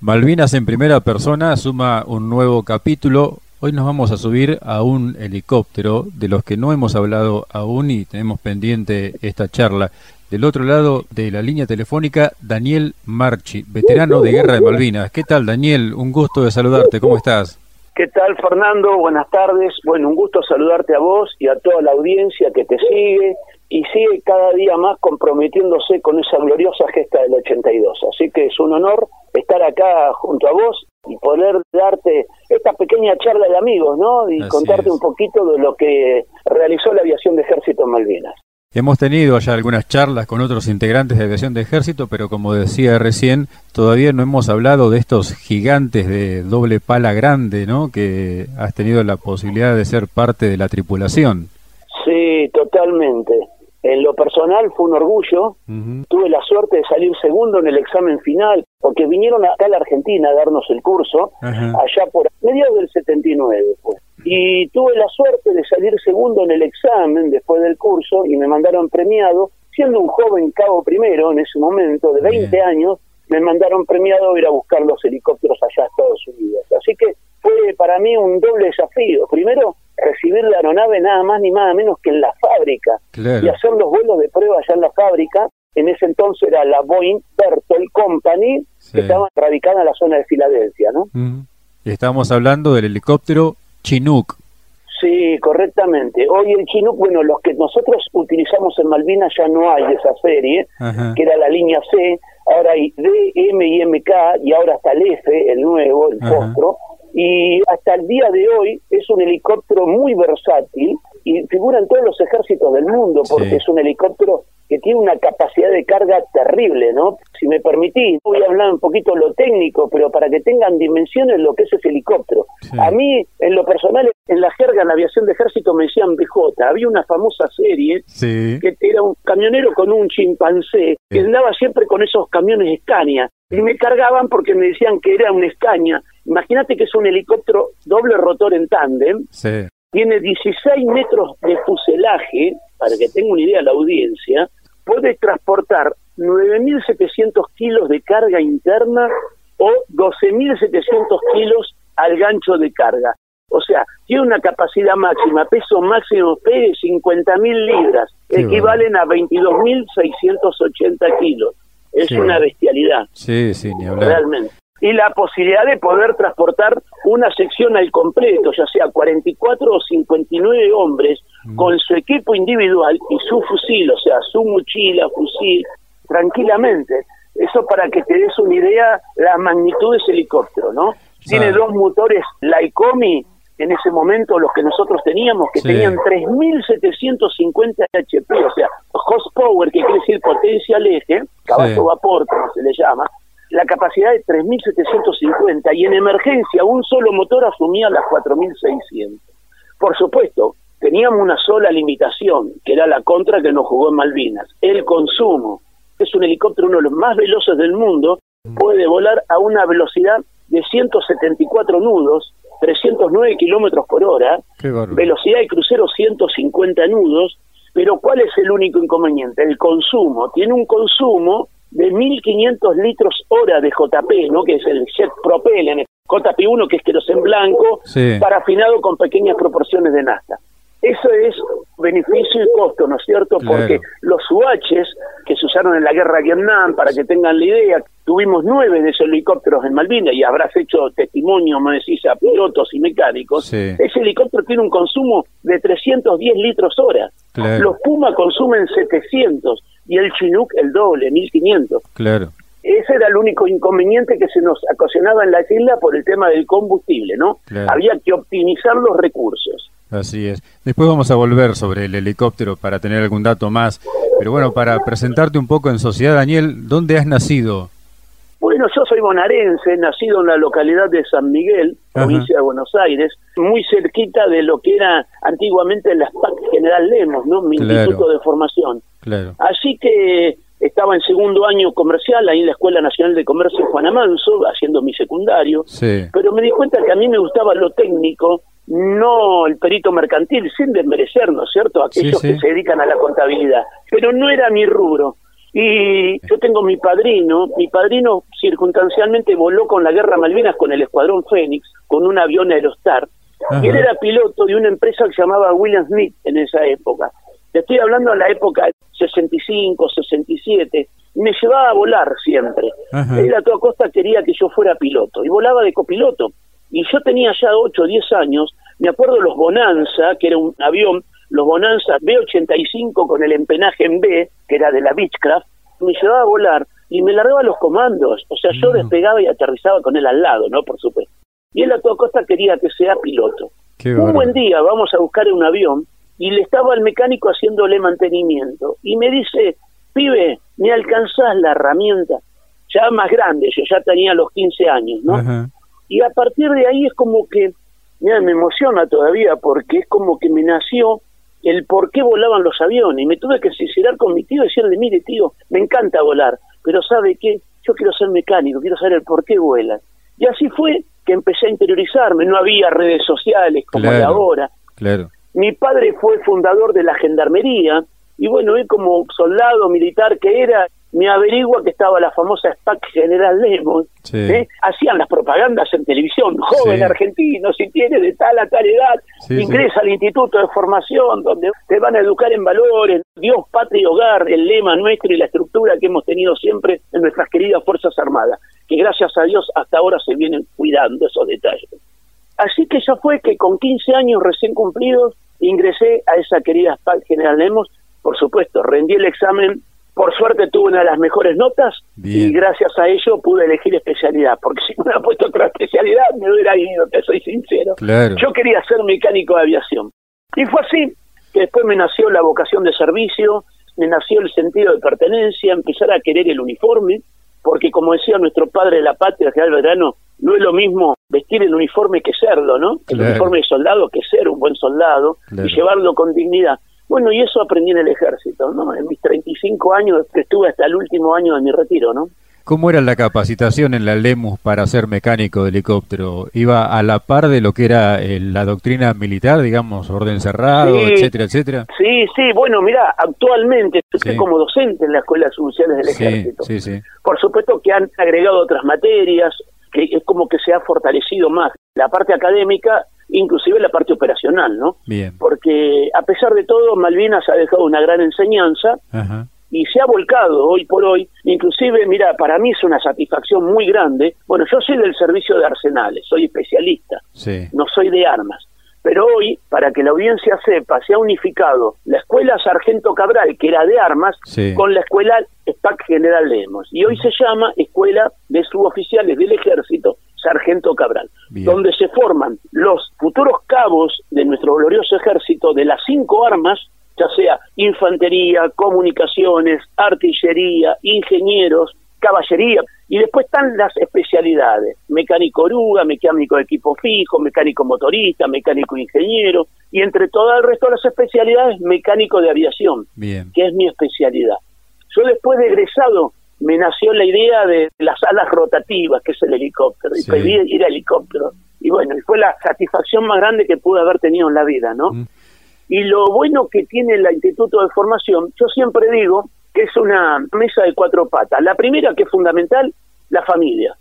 Malvinas en primera persona suma un nuevo capítulo. Hoy nos vamos a subir a un helicóptero de los que no hemos hablado aún y tenemos pendiente esta charla. Del otro lado de la línea telefónica, Daniel Marchi, veterano de Guerra de Malvinas. ¿Qué tal, Daniel? Un gusto de saludarte. ¿Cómo estás? ¿Qué tal, Fernando? Buenas tardes. Bueno, un gusto saludarte a vos y a toda la audiencia que te sigue y sigue cada día más comprometiéndose con esa gloriosa gesta del 82. Así que es un honor estar acá junto a vos y poder darte esta pequeña charla de amigos, ¿no? Y contarte un poquito de lo que realizó la aviación de Ejército en Malvinas. Hemos tenido ya algunas charlas con otros integrantes de aviación de ejército, pero como decía recién, todavía no hemos hablado de estos gigantes de doble pala grande, ¿no? Que has tenido la posibilidad de ser parte de la tripulación. Sí, totalmente. En lo personal fue un orgullo. Tuve la suerte de salir segundo en el examen final, porque vinieron acá a la Argentina a darnos el curso, allá por mediados del 79. Pues. Y tuve la suerte de salir segundo en el examen después del curso y me mandaron premiado, siendo un joven cabo primero en ese momento, de 20 años, me mandaron premiado a ir a buscar los helicópteros allá a Estados Unidos. Así que fue para mí un doble desafío. Primero, recibir la aeronave nada más ni nada menos que en la fábrica y hacer los vuelos de prueba allá en la fábrica. En ese entonces era la Boeing Bertol Company, que estaba radicada en la zona de Filadelfia, ¿no? Estamos hablando del helicóptero Chinook. Sí, correctamente. Hoy el Chinook, bueno, los que nosotros utilizamos en Malvinas ya no hay esa serie, que era la línea C, ahora hay D, M y MK, y ahora está el F, el nuevo, el postro y hasta el día de hoy es un helicóptero muy versátil y figura en todos los ejércitos del mundo porque es un helicóptero que tiene una capacidad de carga terrible, ¿no? Si me permitís, voy a hablar un poquito lo técnico, pero para que tengan dimensiones lo que es ese helicóptero. A mí, en lo personal, en la jerga en la aviación de ejército me decían BJ. Había una famosa serie que era un camionero con un chimpancé que andaba siempre con esos camiones Scania y me cargaban porque me decían que era un Scania Imagínate que es un helicóptero doble rotor en tándem. Tiene 16 metros de fuselaje, para que tenga una idea la audiencia. Puede transportar 9.700 kilos de carga interna o 12.700 kilos al gancho de carga. O sea, tiene una capacidad máxima, peso máximo de 50.000 libras, equivalen a 22.680 kilos. Es una bestialidad. Sí, sí, ni hablar. Realmente y la posibilidad de poder transportar una sección al completo, ya sea 44 o 59 hombres, mm. con su equipo individual y su fusil, o sea, su mochila, fusil, tranquilamente. Eso para que te des una idea la magnitud de ese helicóptero, ¿no? Tiene dos motores Lycomi en ese momento los que nosotros teníamos, que tenían 3.750 HP, o sea, horsepower, que quiere decir potencia al eje, caballo vapor, como se le llama, la capacidad de 3.750 y en emergencia un solo motor asumía las 4.600. Por supuesto, teníamos una sola limitación, que era la contra que nos jugó en Malvinas, el consumo. Es un helicóptero uno de los más veloces del mundo, puede volar a una velocidad de 174 nudos, 309 kilómetros por hora, velocidad de crucero 150 nudos, pero ¿cuál es el único inconveniente? El consumo. Tiene un consumo de 1.500 litros hora de JP, ¿no? que es el jet propellant, JP1 que es querosén blanco, parafinado con pequeñas proporciones de nafta. Eso es beneficio y costo, ¿no es cierto? Porque los UHs que se usaron en la guerra de Vietnam, para que tengan la idea, tuvimos nueve de esos helicópteros en Malvinas y habrás hecho testimonio, me decís, a pilotos y mecánicos. Ese helicóptero tiene un consumo de 310 litros hora. Los Puma consumen 700 y el Chinook el doble, 1500. Claro. Ese era el único inconveniente que se nos ocasionaba en la isla por el tema del combustible, ¿no? Había que optimizar los recursos. Así es. Después vamos a volver sobre el helicóptero para tener algún dato más. Pero bueno, para presentarte un poco en sociedad, Daniel, ¿dónde has nacido? Bueno, yo soy bonaerense, nacido en la localidad de San Miguel, provincia de Buenos Aires, muy cerquita de lo que era antiguamente la SPAC General Lemos, ¿no? Mi instituto de formación. Claro. Así que estaba en segundo año comercial ahí en la Escuela Nacional de Comercio Juan Amanso, haciendo mi secundario, pero me di cuenta que a mí me gustaba lo técnico, no el perito mercantil, sin desmerecer, ¿no es cierto?, aquellos que se dedican a la contabilidad, pero no era mi rubro. Y yo tengo mi padrino, mi padrino circunstancialmente voló con la Guerra Malvinas con el Escuadrón Fénix, con un avión Aerostar. Y él era piloto de una empresa que se llamaba William Smith en esa época. Te estoy hablando de la época 65, 67. Me llevaba a volar siempre. Él a toda costa quería que yo fuera piloto y volaba de copiloto. Y yo tenía ya 8 o 10 años. Me acuerdo los Bonanza, que era un avión los Bonanza B-85 con el empenaje en B, que era de la Beechcraft, me llevaba a volar y me largaba los comandos. O sea, yo mm. despegaba y aterrizaba con él al lado, ¿no? Por supuesto. Y él a toda costa quería que sea piloto. un buen día vamos a buscar un avión y le estaba al mecánico haciéndole mantenimiento. Y me dice, pibe, me alcanzás la herramienta. Ya más grande, yo ya tenía los 15 años, ¿no? Y a partir de ahí es como que, mira, me emociona todavía porque es como que me nació el por qué volaban los aviones. Y me tuve que sincerar con mi tío y decirle, mire tío, me encanta volar, pero ¿sabe qué? Yo quiero ser mecánico, quiero saber el por qué vuelan. Y así fue que empecé a interiorizarme, no había redes sociales como de ahora. Claro. Mi padre fue fundador de la gendarmería y bueno, él como soldado militar que era, me averigua que estaba la famosa SPAC General Lemos, ¿eh? hacían las propagandas en televisión, joven argentino, si tiene de tal a tal edad, ingresa al Instituto de Formación, donde te van a educar en valores, Dios, patria y hogar, el lema nuestro y la estructura que hemos tenido siempre en nuestras queridas Fuerzas Armadas, que gracias a Dios hasta ahora se vienen cuidando esos detalles. Así que ya fue que con 15 años recién cumplidos ingresé a esa querida SPAC General Lemos, por supuesto, rendí el examen por suerte tuve una de las mejores notas y gracias a ello pude elegir especialidad, porque si me hubiera puesto otra especialidad me hubiera ido, te soy sincero. Yo quería ser mecánico de aviación. Y fue así que después me nació la vocación de servicio, me nació el sentido de pertenencia, empezar a querer el uniforme, porque como decía nuestro padre de la patria, General Verano, no es lo mismo vestir el uniforme que serlo, ¿no? El uniforme de soldado que ser un buen soldado y llevarlo con dignidad. Bueno, y eso aprendí en el ejército, ¿no? En mis 35 años, que estuve hasta el último año de mi retiro, ¿no? ¿Cómo era la capacitación en la LEMUS para ser mecánico de helicóptero? ¿Iba a la par de lo que era eh, la doctrina militar, digamos, orden cerrado, etcétera, etcétera? Sí, sí, bueno, mira, actualmente estoy como docente en la Escuela de Soluciones del Ejército. Sí, sí. Por supuesto que han agregado otras materias, que es como que se ha fortalecido más. La parte académica inclusive la parte operacional, ¿no? Bien. Porque a pesar de todo, Malvinas ha dejado una gran enseñanza y se ha volcado hoy por hoy, inclusive, mira, para mí es una satisfacción muy grande. Bueno, yo soy del servicio de arsenales, soy especialista, no soy de armas. Pero hoy, para que la audiencia sepa, se ha unificado la escuela Sargento Cabral, que era de armas, con la escuela SPAC General Lemos. Y hoy se llama Escuela de Suboficiales del Ejército Sargento Cabral, donde se forman los futuros cabos de nuestro glorioso ejército de las cinco armas, ya sea infantería, comunicaciones, artillería, ingenieros, caballería, y después están las especialidades, mecánico oruga, mecánico de equipo fijo, mecánico motorista, mecánico ingeniero, y entre todo el resto de las especialidades, mecánico de aviación, que es mi especialidad. Yo después de egresado me nació la idea de las alas rotativas, que es el helicóptero, y pedí ir a helicóptero. Y bueno, y fue la satisfacción más grande que pude haber tenido en la vida, ¿no? Mm. Y lo bueno que tiene el Instituto de Formación, yo siempre digo es una mesa de cuatro patas. La primera, que es fundamental, la familia.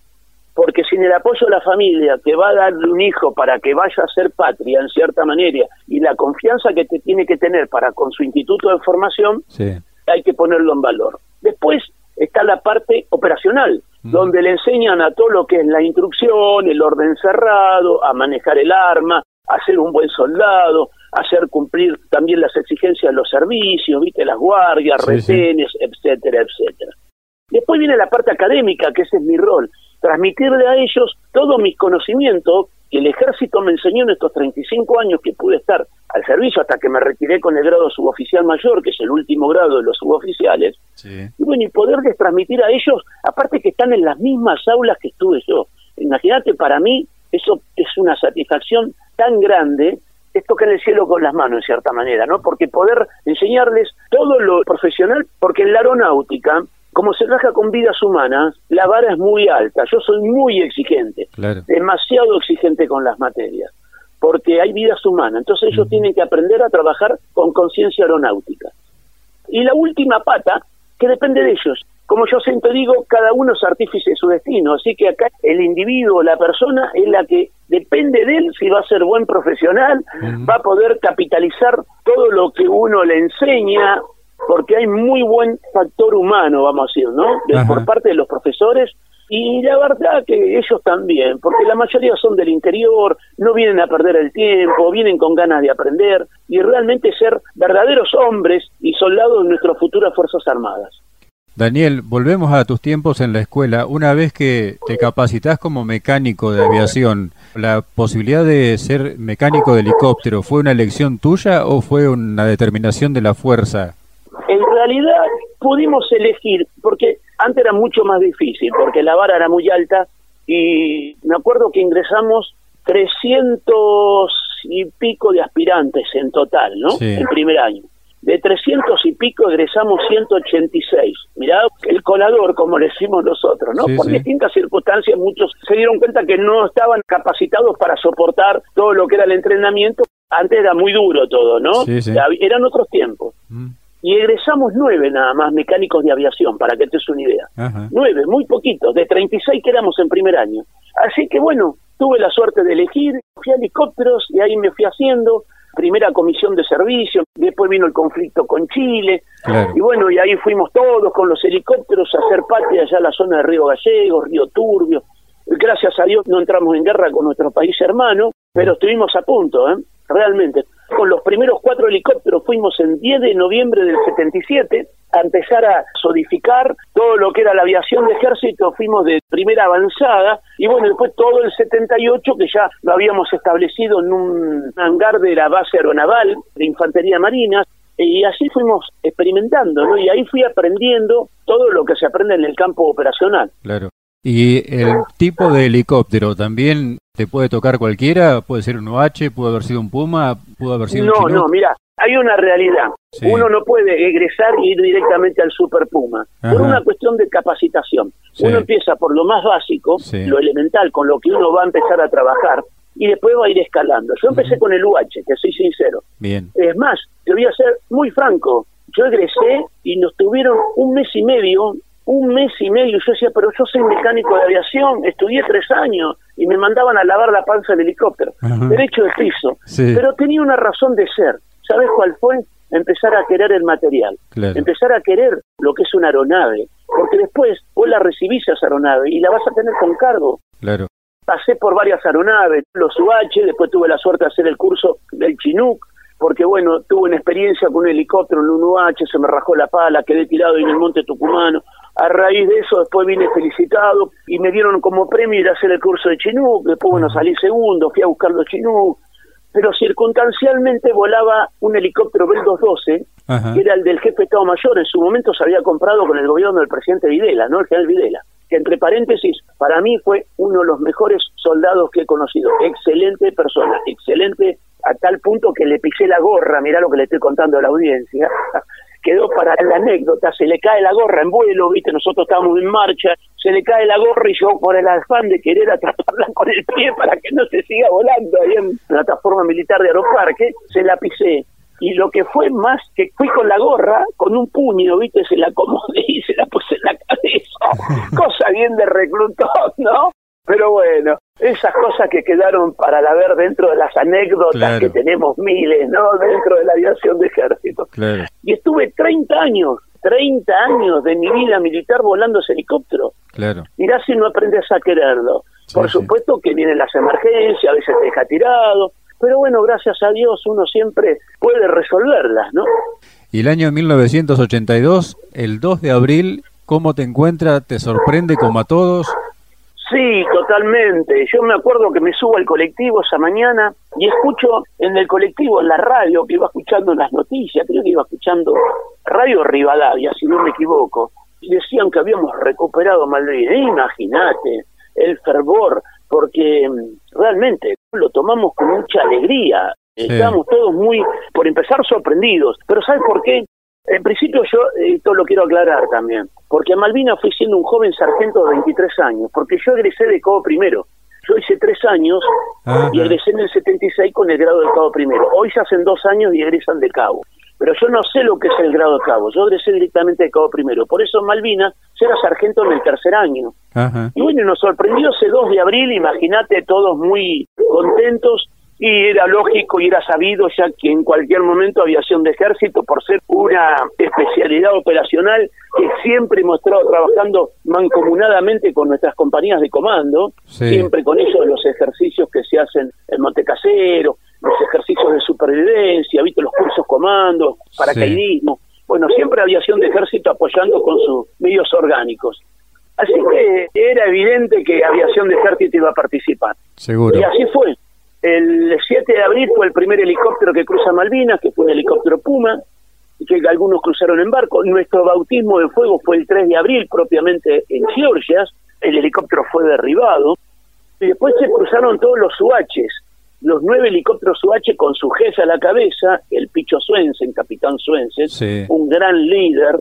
Porque sin el apoyo de la familia que va a darle un hijo para que vaya a ser patria en cierta manera y la confianza que te tiene que tener para con su instituto de formación, hay que ponerlo en valor. Después, está la parte operacional, mm. donde le enseñan a todo lo que es la instrucción, el orden cerrado, a manejar el arma, a ser un buen soldado, hacer cumplir también las exigencias de los servicios, viste, las guardias, retenes, etcétera, etcétera. Después viene la parte académica, que ese es mi rol, transmitirle a ellos todos mis conocimientos que el ejército me enseñó en estos 35 años que pude estar al servicio hasta que me retiré con el grado suboficial mayor, que es el último grado de los suboficiales. Y bueno, y poderles transmitir a ellos, aparte que están en las mismas aulas que estuve yo. Imagínate, para mí eso es una satisfacción tan grande esto que en el cielo con las manos, en cierta manera, ¿no? Porque poder enseñarles todo lo profesional, porque en la aeronáutica como se trabaja con vidas humanas, la vara es muy alta. Yo soy muy exigente, demasiado exigente con las materias, porque hay vidas humanas. Entonces ellos tienen que aprender a trabajar con conciencia aeronáutica. Y la última pata, que depende de ellos. Como yo siempre digo, cada uno es artífice de su destino, así que acá el individuo, la persona, es la que depende de él si va a ser buen profesional, va a poder capitalizar todo lo que uno le enseña, porque hay muy buen factor humano, vamos a decir, ¿no? por parte de los profesores y la verdad que ellos también, porque la mayoría son del interior, no vienen a perder el tiempo, vienen con ganas de aprender y realmente ser verdaderos hombres y soldados de nuestras futuras Fuerzas Armadas. Daniel, volvemos a tus tiempos en la escuela. Una vez que te capacitas como mecánico de aviación, ¿la posibilidad de ser mecánico de helicóptero fue una elección tuya o fue una determinación de la fuerza? En realidad pudimos elegir, porque antes era mucho más difícil, porque la vara era muy alta y me acuerdo que ingresamos 300 y pico de aspirantes en total, ¿no? El primer año. De 300 y pico egresamos 186. Mirá, el colador, como le decimos nosotros, ¿no? Por distintas circunstancias, muchos se dieron cuenta que no estaban capacitados para soportar todo lo que era el entrenamiento. Antes era muy duro todo, ¿no? Eran otros tiempos. Mm y egresamos nueve nada más mecánicos de aviación, para que te des una idea. Nueve, muy poquitos, de 36 que éramos en primer año. Así que bueno, tuve la suerte de elegir, fui a helicópteros y ahí me fui haciendo, primera comisión de servicio, después vino el conflicto con Chile, y bueno, y ahí fuimos todos con los helicópteros a hacer patria allá en la zona de Río Gallegos, Río Turbio. Gracias a Dios no entramos en guerra con nuestro país hermano, pero estuvimos a punto, ¿eh? realmente. Con los primeros cuatro helicópteros fuimos en 10 de noviembre del 77 a empezar a sodificar todo lo que era la aviación de ejército, fuimos de primera avanzada y bueno, después todo el 78 que ya lo habíamos establecido en un hangar de la base aeronaval de infantería marina y así fuimos experimentando, ¿no? Y ahí fui aprendiendo todo lo que se aprende en el campo operacional. Claro. Y el tipo de helicóptero también te puede tocar cualquiera, puede ser un OH, puede haber sido un Puma, pudo haber sido no, un No, no, mira, hay una realidad. Uno no puede egresar e ir directamente al Super Puma, por una cuestión de capacitación. Uno empieza por lo más básico, lo elemental, con lo que uno va a empezar a trabajar, y después va a ir escalando. Yo empecé con el UH, que soy sincero. Bien. Es más, te voy a ser muy franco. Yo egresé y nos tuvieron un mes y medio un mes y medio. Yo decía, pero yo soy mecánico de aviación, estudié tres años y me mandaban a lavar la panza del helicóptero, derecho de piso. Pero tenía una razón de ser. ¿Sabes cuál fue? Empezar a querer el material, empezar a querer lo que es una aeronave, porque después vos la recibís a esa aeronave y la vas a tener con cargo. Claro. Pasé por varias aeronaves, los UH, después tuve la suerte de hacer el curso del Chinook, porque bueno, tuve una experiencia con un helicóptero en un UH, se me rajó la pala, quedé tirado en el monte tucumano, a raíz de eso después vine felicitado y me dieron como premio ir a hacer el curso de Chinook, después bueno salí segundo, fui a buscar los Chinook, pero circunstancialmente volaba un helicóptero Bell 212, que era el del jefe de Estado Mayor, en su momento se había comprado con el gobierno del presidente Videla, ¿no? El general Videla, que entre paréntesis, para mí fue uno de los mejores soldados que he conocido, excelente persona, excelente a tal punto que le pisé la gorra, mirá lo que le estoy contando a la audiencia, quedó para la anécdota, se le cae la gorra en vuelo, viste, nosotros estábamos en marcha, se le cae la gorra y yo por el afán de querer atraparla con el pie para que no se siga volando ahí en plataforma militar de Aeroparque, se la pisé. Y lo que fue más que fui con la gorra, con un puño, viste, se la acomodé y se la puse en la cabeza. Cosa bien de reclutón, ¿no? Pero bueno, esas cosas que quedaron para la ver dentro de las anécdotas que tenemos miles, ¿no? Dentro de la aviación de ejército. Y estuve 30 años, 30 años de mi vida militar volando ese helicóptero. Claro. Mirá si no aprendes a quererlo. Por supuesto que vienen las emergencias, a veces te deja tirado, pero bueno, gracias a Dios uno siempre puede resolverlas, ¿no? Y el año 1982, el 2 de abril, ¿cómo te encuentra? ¿Te sorprende como a todos? Sí, totalmente. Yo me acuerdo que me subo al colectivo esa mañana y escucho en el colectivo, en la radio, que iba escuchando las noticias, creo que iba escuchando Radio Rivadavia, si no me equivoco, y decían que habíamos recuperado Malvin. E imagínate el fervor, porque mm, realmente lo tomamos con mucha alegría. Estábamos todos muy, por empezar, sorprendidos. Pero ¿sabes por qué? En principio yo esto lo quiero aclarar también, porque a Malvina fui siendo un joven sargento de 23 años, porque yo egresé de cabo primero. Yo hice tres años y egresé en el 76 con el grado de cabo primero. Hoy se hacen dos años y egresan de cabo. pero yo no sé lo que es el grado de cabo, yo egresé directamente de cabo primero, por eso en Malvinas yo era sargento en el tercer año. Y bueno, nos sorprendió ese 2 de abril, imagínate, todos muy contentos, y era lógico y era sabido ya que en cualquier momento aviación de ejército, por ser una especialidad operacional que siempre hemos estado trabajando mancomunadamente con nuestras compañías de comando, siempre con ellos los ejercicios que se hacen en Montecasero, los ejercicios de supervivencia, ¿viste? los cursos comandos, paracaidismo. Bueno, siempre aviación de ejército apoyando con sus medios orgánicos. Así que era evidente que aviación de ejército iba a participar. Seguro. Y así fue. El 7 de abril fue el primer helicóptero que cruza Malvinas, que fue un helicóptero Puma, que algunos cruzaron en barco. Nuestro bautismo de fuego fue el 3 de abril, propiamente en Georgias. El helicóptero fue derribado. Y después se cruzaron todos los UHs, los nueve helicópteros UH con su jefe a la cabeza, el Picho Swensen, capitán Swensen, un gran líder,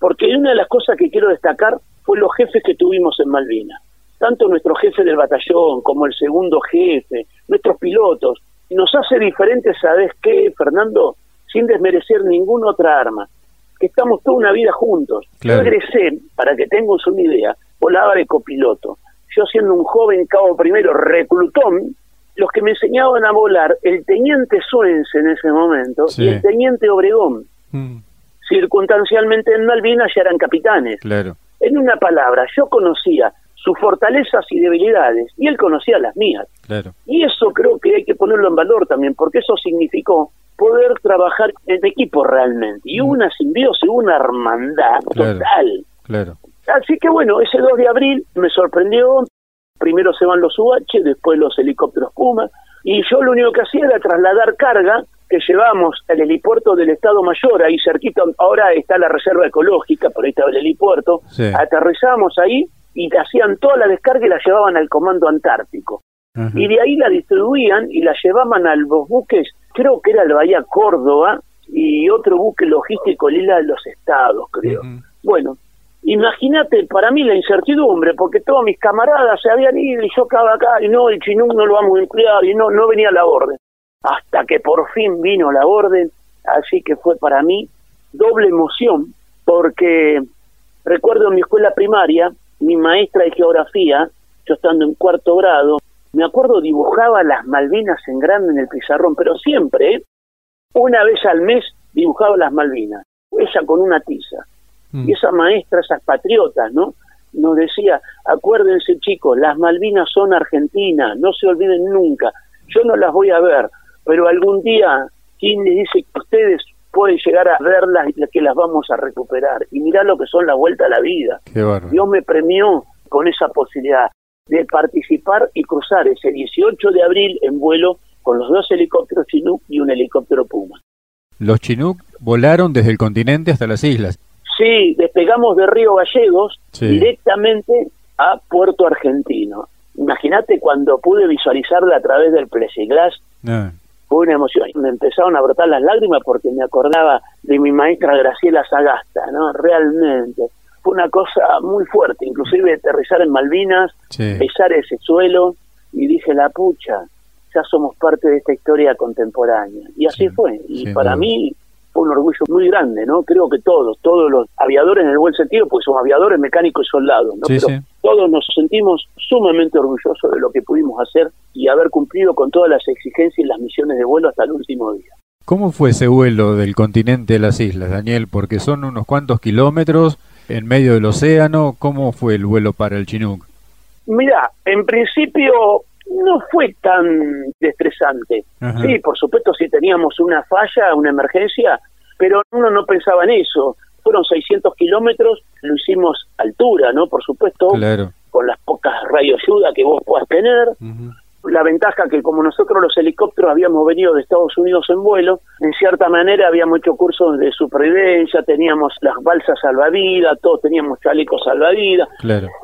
porque una de las cosas que quiero destacar fue los jefes que tuvimos en Malvinas. Tanto nuestro jefe del batallón como el segundo jefe, nuestros pilotos, nos hace diferentes, ¿sabes qué, Fernando? Sin desmerecer ninguna otra arma, que estamos toda una vida juntos. Yo egresé, para que tengas una idea, volaba de copiloto. Yo siendo un joven cabo primero, reclutón, los que me enseñaban a volar, el teniente Suense en ese momento y el teniente Obregón. Mm. Circunstancialmente en Malvinas ya eran capitanes. Claro. En una palabra, yo conocía sus fortalezas y debilidades y él conocía las mías. Claro. Y eso creo que hay que ponerlo en valor también, porque eso significó poder trabajar en equipo realmente. Y mm. una simbiosis, una hermandad total. Claro. Así que bueno, ese 2 de abril me sorprendió, primero se van los UH, después los helicópteros Puma, y yo lo único que hacía era trasladar carga que llevamos al helipuerto del Estado Mayor, ahí cerquita, ahora está la reserva ecológica, por ahí estaba el helipuerto, aterrizamos ahí y hacían toda la descarga y la llevaban al Comando Antártico. Y de ahí la distribuían y la llevaban a los buques, creo que era el Bahía Córdoba y otro buque logístico Lila de los Estados, creo. Bueno, Imagínate para mí la incertidumbre, porque todos mis camaradas se habían ido y yo acá, acá, y no, el Chinú no lo vamos a emplear, y no, no venía la orden. Hasta que por fin vino la orden, así que fue para mí doble emoción, porque recuerdo en mi escuela primaria, mi maestra de geografía, yo estando en cuarto grado, me acuerdo dibujaba las Malvinas en grande en el pizarrón, pero siempre, ¿eh? una vez al mes dibujaba las Malvinas, ella con una tiza Mm. Y esa maestra, esas patriotas, ¿no? Nos decía, acuérdense chicos, las Malvinas son argentinas, no se olviden nunca. Yo no las voy a ver, pero algún día, ¿quién les dice que ustedes pueden llegar a verlas y que las vamos a recuperar? Y mirá lo que son la vuelta a la vida. Dios me premió con esa posibilidad de participar y cruzar ese 18 de abril en vuelo con los dos helicópteros Chinook y un helicóptero Puma. Los Chinook volaron desde el continente hasta las islas. Sí, despegamos de Río Gallegos directamente a Puerto Argentino. Imagínate cuando pude visualizarla a través del plexiglas, ah. Fue una emoción. Me empezaron a brotar las lágrimas porque me acordaba de mi maestra Graciela Sagasta, ¿no? Realmente. Fue una cosa muy fuerte, inclusive aterrizar en Malvinas, besar ese suelo, y dije, la pucha, ya somos parte de esta historia contemporánea. Y así fue. Y para mí un orgullo muy grande, ¿no? Creo que todos, todos los aviadores en el buen sentido, pues son aviadores, mecánicos y soldados, ¿no? Pero todos nos sentimos sumamente orgullosos de lo que pudimos hacer y haber cumplido con todas las exigencias y las misiones de vuelo hasta el último día. ¿Cómo fue ese vuelo del continente a las islas, Daniel? Porque son unos cuantos kilómetros en medio del océano. ¿Cómo fue el vuelo para el Chinook? Mira, en principio no fue tan estresante. Sí, por supuesto, si teníamos una falla, una emergencia, pero uno no pensaba en eso. Fueron 600 kilómetros, lo hicimos altura, ¿no? Por supuesto, con las pocas radioayuda que vos puedas tener la ventaja que como nosotros los helicópteros habíamos venido de Estados Unidos en vuelo, en cierta manera habíamos hecho cursos de supervivencia, teníamos las balsas salvavidas, todos teníamos chalecos salvavidas,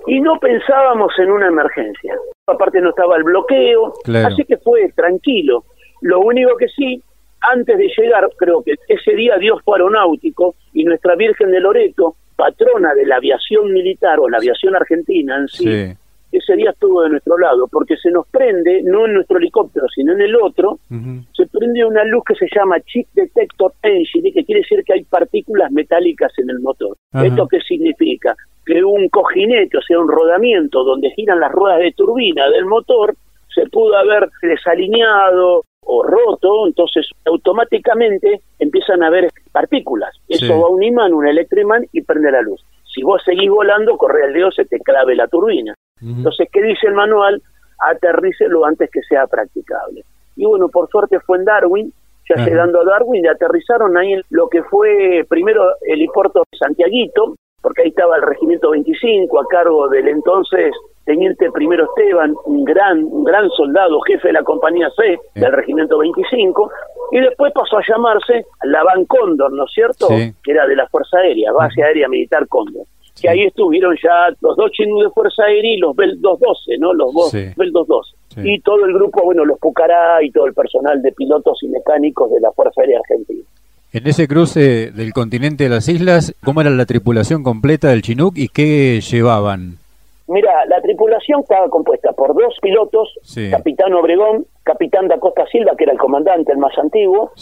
y no pensábamos en una emergencia. Aparte no estaba el bloqueo, así que fue tranquilo. Lo único que sí, antes de llegar, creo que ese día Dios fue aeronáutico y nuestra Virgen de Loreto, patrona de la aviación militar o la aviación argentina en sí ese día estuvo de nuestro lado, porque se nos prende, no en nuestro helicóptero, sino en el otro, se prende una luz que se llama Chip Detector Engine, que quiere decir que hay partículas metálicas en el motor. ¿Esto qué significa? Que un cojinete, o sea, un rodamiento donde giran las ruedas de turbina del motor, se pudo haber desalineado o roto, entonces automáticamente empiezan a haber partículas. Eso va a un imán, un electroimán y prende la luz. Si vos seguís volando, corre el dedo, se te clave la turbina. Entonces, ¿qué dice el manual? Aterrice lo antes que sea practicable. Y bueno, por suerte fue en Darwin, ya llegando a Darwin, aterrizaron ahí en lo que fue primero el helipuerto de Santiaguito, porque ahí estaba el Regimiento 25 a cargo del entonces Teniente Primero Esteban, un gran, un gran soldado, jefe de la compañía C del Regimiento 25, y después pasó a llamarse la Van Cóndor, ¿no es cierto? Que era de la Fuerza Aérea, Base Aérea Militar Cóndor. Que ahí estuvieron ya los dos chinos de Fuerza Aérea y los Bell 212, ¿no? Los dos Bell 212. Y todo el grupo, bueno, los Pucará y todo el personal de pilotos y mecánicos de la Fuerza Aérea Argentina. En ese cruce del continente de las islas, ¿cómo era la tripulación completa del Chinook y qué llevaban? Mira, la tripulación estaba compuesta por dos pilotos, capitán Obregón, capitán da Costa Silva, que era el comandante, el más antiguo,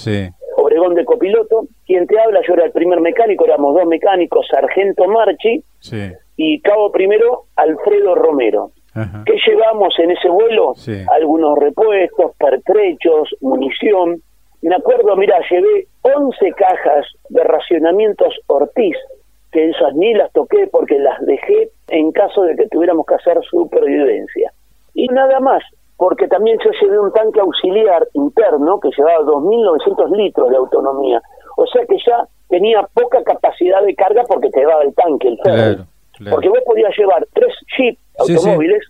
Obregón de copiloto, quien te habla, yo era el primer mecánico, éramos dos mecánicos, Sargento Marchi y cabo primero Alfredo Romero. ¿Qué llevamos en ese vuelo? Algunos repuestos, pertrechos, munición. Me acuerdo, mira, llevé 11 cajas de racionamientos Ortiz, que esas ni las toqué porque las dejé en caso de que tuviéramos que hacer supervivencia. Y nada más, porque también yo llevé un tanque auxiliar interno que llevaba 2.900 litros de autonomía. O sea que ya tenía poca capacidad de carga porque te daba el tanque, el ferro. Porque vos podías llevar tres jeeps automóviles.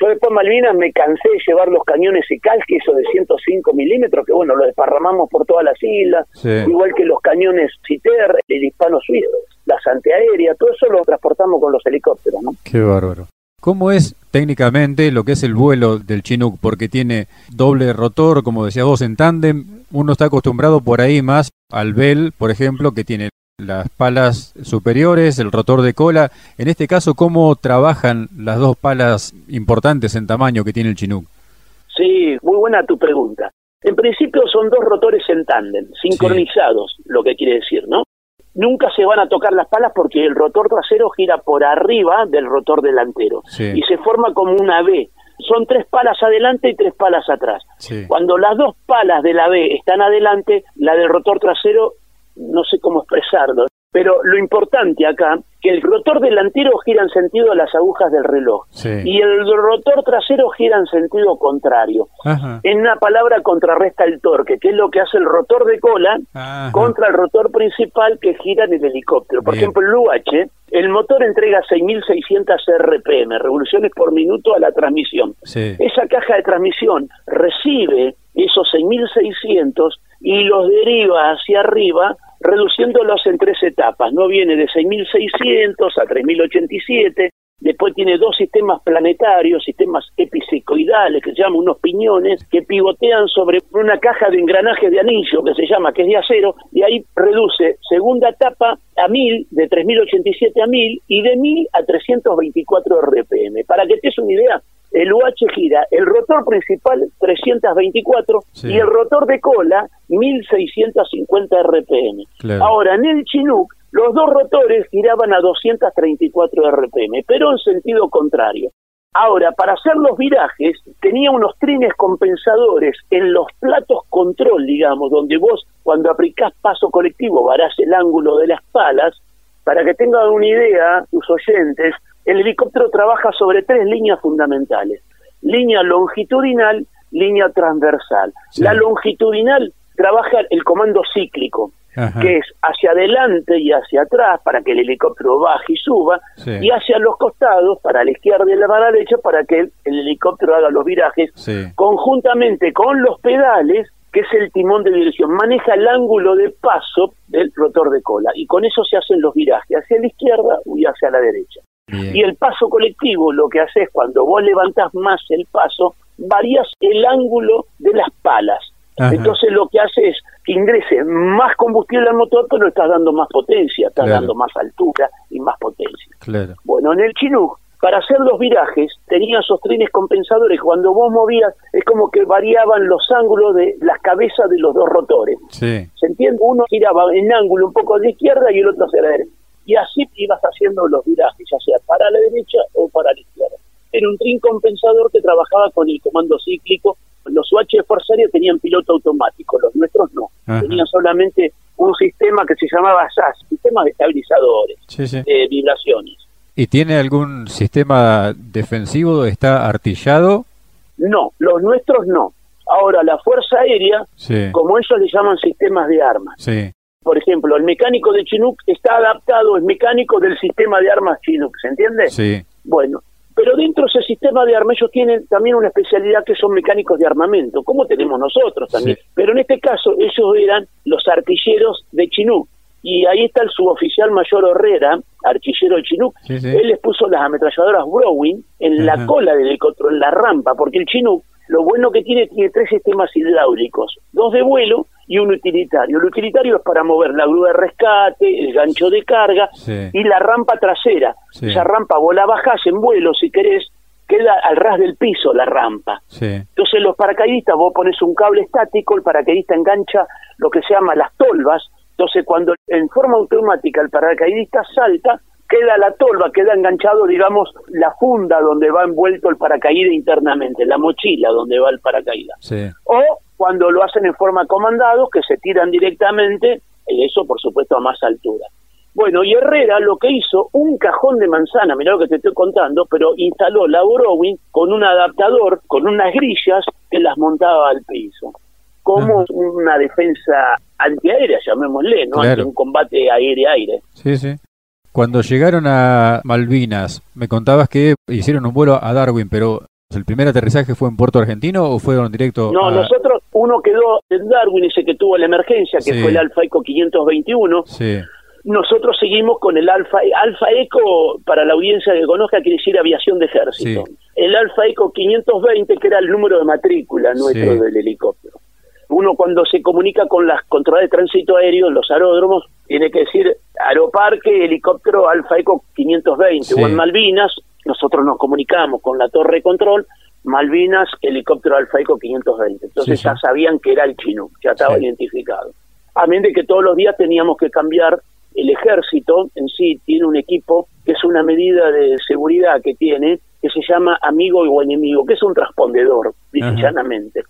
Yo después Malvinas me cansé de llevar los cañones que eso de 105 milímetros, que bueno, lo desparramamos por todas las islas, igual que los cañones CITER, el hispano suizo las antiaéreas, todo eso lo transportamos con los helicópteros, ¿no? Qué bárbaro. ¿Cómo es técnicamente lo que es el vuelo del Chinook? Porque tiene doble rotor, como decías vos, en tándem. Uno está acostumbrado por ahí más al Bell, por ejemplo, que tiene las palas superiores, el rotor de cola. En este caso, ¿cómo trabajan las dos palas importantes en tamaño que tiene el Chinook? Sí, muy buena tu pregunta. En principio son dos rotores en tándem, sincronizados, lo que quiere decir, ¿no? Nunca se van a tocar las palas porque el rotor trasero gira por arriba del rotor delantero y se forma como una V. Son tres palas adelante y tres palas atrás. Cuando las dos palas de la B están adelante, la del rotor trasero, no sé cómo expresarlo, pero lo importante acá, que el rotor delantero gira en sentido a las agujas del reloj y el rotor trasero gira en sentido contrario. En una palabra contrarresta el torque, que es lo que hace el rotor de cola contra el rotor principal que gira en el helicóptero. Por ejemplo, el UH, el motor entrega 6.600 RPM, revoluciones por minuto a la transmisión. Esa caja de transmisión recibe esos 6.600 y los deriva hacia arriba reduciéndolos en tres etapas. No viene de 6.600 a 3.087, después tiene dos sistemas planetarios, sistemas episecoidales, que se llaman unos piñones, que pivotean sobre una caja de engranaje de anillo, que se llama, que es de acero, y ahí reduce segunda etapa a 1000, de 3087 a 1000, y de 1000 a 324 RPM. Para que te des una idea, el UH gira el rotor principal 324 y el rotor de cola 1650 RPM. Ahora, en el Chinook, los dos rotores giraban a 234 RPM, pero en sentido contrario. Ahora, para hacer los virajes, tenía unos trines compensadores en los platos control, digamos, donde vos, cuando aplicás paso colectivo, varás el ángulo de las palas. Para que tengan una idea, tus oyentes, el helicóptero trabaja sobre tres líneas fundamentales. Línea longitudinal, línea transversal. La longitudinal trabaja el comando cíclico, que es hacia adelante y hacia atrás para que el helicóptero baje y suba, y hacia los costados, para la izquierda y la derecha, para que el, helicóptero haga los virajes, conjuntamente con los pedales, que es el timón de dirección, maneja el ángulo de paso del rotor de cola, y con eso se hacen los virajes, hacia la izquierda y hacia la derecha. Y el paso colectivo lo que hace es cuando vos levantás más el paso, varías el ángulo de las palas. Entonces lo que hace es que ingrese más combustible al motor, pero estás dando más potencia, estás dando más altura y más potencia. Bueno, en el Chinook para hacer los virajes tenía esos trenes compensadores. Cuando vos movías, es como que variaban los ángulos de las cabezas de los dos rotores. Sí. ¿Se entiende? Uno giraba en ángulo un poco a la izquierda y el otro hacia la derecha. Y así ibas haciendo los virajes, ya sea para la derecha o para la izquierda. Era un tren compensador que trabajaba con el comando cíclico. Los UH de Fuerza Aérea tenían piloto automático, los nuestros no. Ajá. Tenían solamente un sistema que se llamaba SAS, sistema de estabilizadores, Sí, sí. de vibraciones. ¿Y tiene algún sistema defensivo? ¿Está artillado? No, los nuestros no. Ahora, la Fuerza Aérea, Sí. como ellos le llaman sistemas de armas. Sí. Por ejemplo, el mecánico de Chinook está adaptado, es mecánico del sistema de armas Chinook, ¿se entiende? Sí. Bueno, pero dentro de ese sistema de armas ellos tienen también una especialidad que son mecánicos de armamento, como tenemos nosotros también. Sí. Pero en este caso ellos eran los artilleros de Chinook. Y ahí está el suboficial mayor Herrera, artillero de Chinook. Sí, sí. Él les puso las ametralladoras Browning en la cola del helicóptero, en la rampa, porque el Chinook, lo bueno que tiene, tiene tres sistemas hidráulicos, dos de vuelo y un utilitario. El utilitario es para mover la grúa de rescate, el gancho de carga Sí. y la rampa trasera. Sí. Esa rampa vos la bajás en vuelo, si querés, queda al ras del piso la rampa. Sí. Entonces los paracaidistas, vos pones un cable estático, el paracaidista engancha lo que se llama las tolvas, entonces cuando en forma automática el paracaidista salta, queda la tolva, queda enganchado, digamos, la funda donde va envuelto el paracaídas internamente, la mochila donde va el paracaídas. Sí. O cuando lo hacen en forma comandado, que se tiran directamente, y eso por supuesto a más altura. Bueno, y Herrera lo que hizo, un cajón de manzana, mirá lo que te estoy contando, pero instaló la Browning con un adaptador, con unas grillas que las montaba al piso, como una defensa antiaérea, llamémosle, ¿no? Claro. Ante un combate aire-aire. Sí, sí. Cuando llegaron a Malvinas, me contabas que hicieron un vuelo a Darwin, pero ¿el primer aterrizaje fue en Puerto Argentino o fueron directo No, a... nosotros, uno quedó en Darwin, ese que tuvo la emergencia, que Sí. fue el Alfa Eco 521, Sí, nosotros seguimos con el Alfa Alfa Eco para la audiencia que conozca quiere decir aviación de ejército. Sí. El Alfa Eco 520 que era el número de matrícula nuestro del helicóptero. Uno cuando se comunica con las controles de tránsito aéreo en los aeródromos tiene que decir Aeroparque helicóptero Alfa Eco 520 Sí. o en Malvinas nosotros nos comunicamos con la torre de control Malvinas helicóptero Alfa Eco 520. Entonces Sí, sí. ya sabían que era el Chinook, ya estaba Sí. identificado. A menos de que todos los días teníamos que cambiar el ejército en sí tiene un equipo que es una medida de seguridad que tiene que se llama amigo o enemigo, que es un transpondedor, dice llanamente.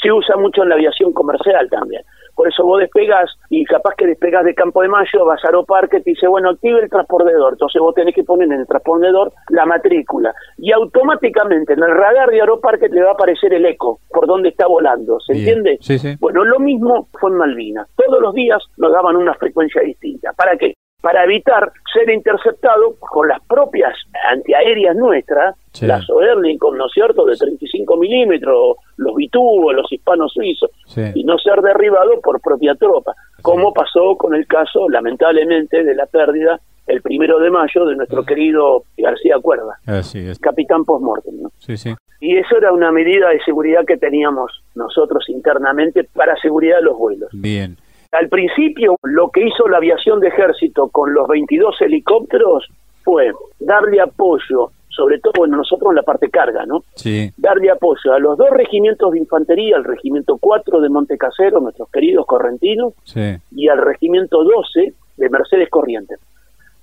Se usa mucho en la aviación comercial también. Por eso vos despegas y capaz que despegas de Campo de Mayo, vas a Aeroparque, te dice, bueno, active el transpondedor. Entonces vos tenés que poner en el transpondedor la matrícula. Y automáticamente en el radar de Aeroparque te va a aparecer el eco, por dónde está volando. ¿Se Bien. entiende? Sí, sí. Bueno, lo mismo fue en Malvinas. Todos los días nos daban una frecuencia distinta. ¿Para qué? Para evitar ser interceptado con las propias antiaéreas nuestras, Sí. las Oerlikon, ¿no es cierto?, de 35 milímetros, los Vitubos, los hispanos suizos, Sí. y no ser derribado por propia tropa, como pasó con el caso, lamentablemente, de la pérdida el primero de mayo de nuestro querido García Cuerda, Así es. capitán post-mortem, ¿no? Sí, sí. Y eso era una medida de seguridad que teníamos nosotros internamente para seguridad de los vuelos. Bien. Al principio, lo que hizo la aviación de ejército con los 22 helicópteros fue darle apoyo, sobre todo, bueno, nosotros en la parte carga, ¿no? Sí. Darle apoyo a los dos regimientos de infantería, el regimiento 4 de Montecasero, nuestros queridos correntinos, Sí. y al regimiento 12 de Mercedes Corrientes.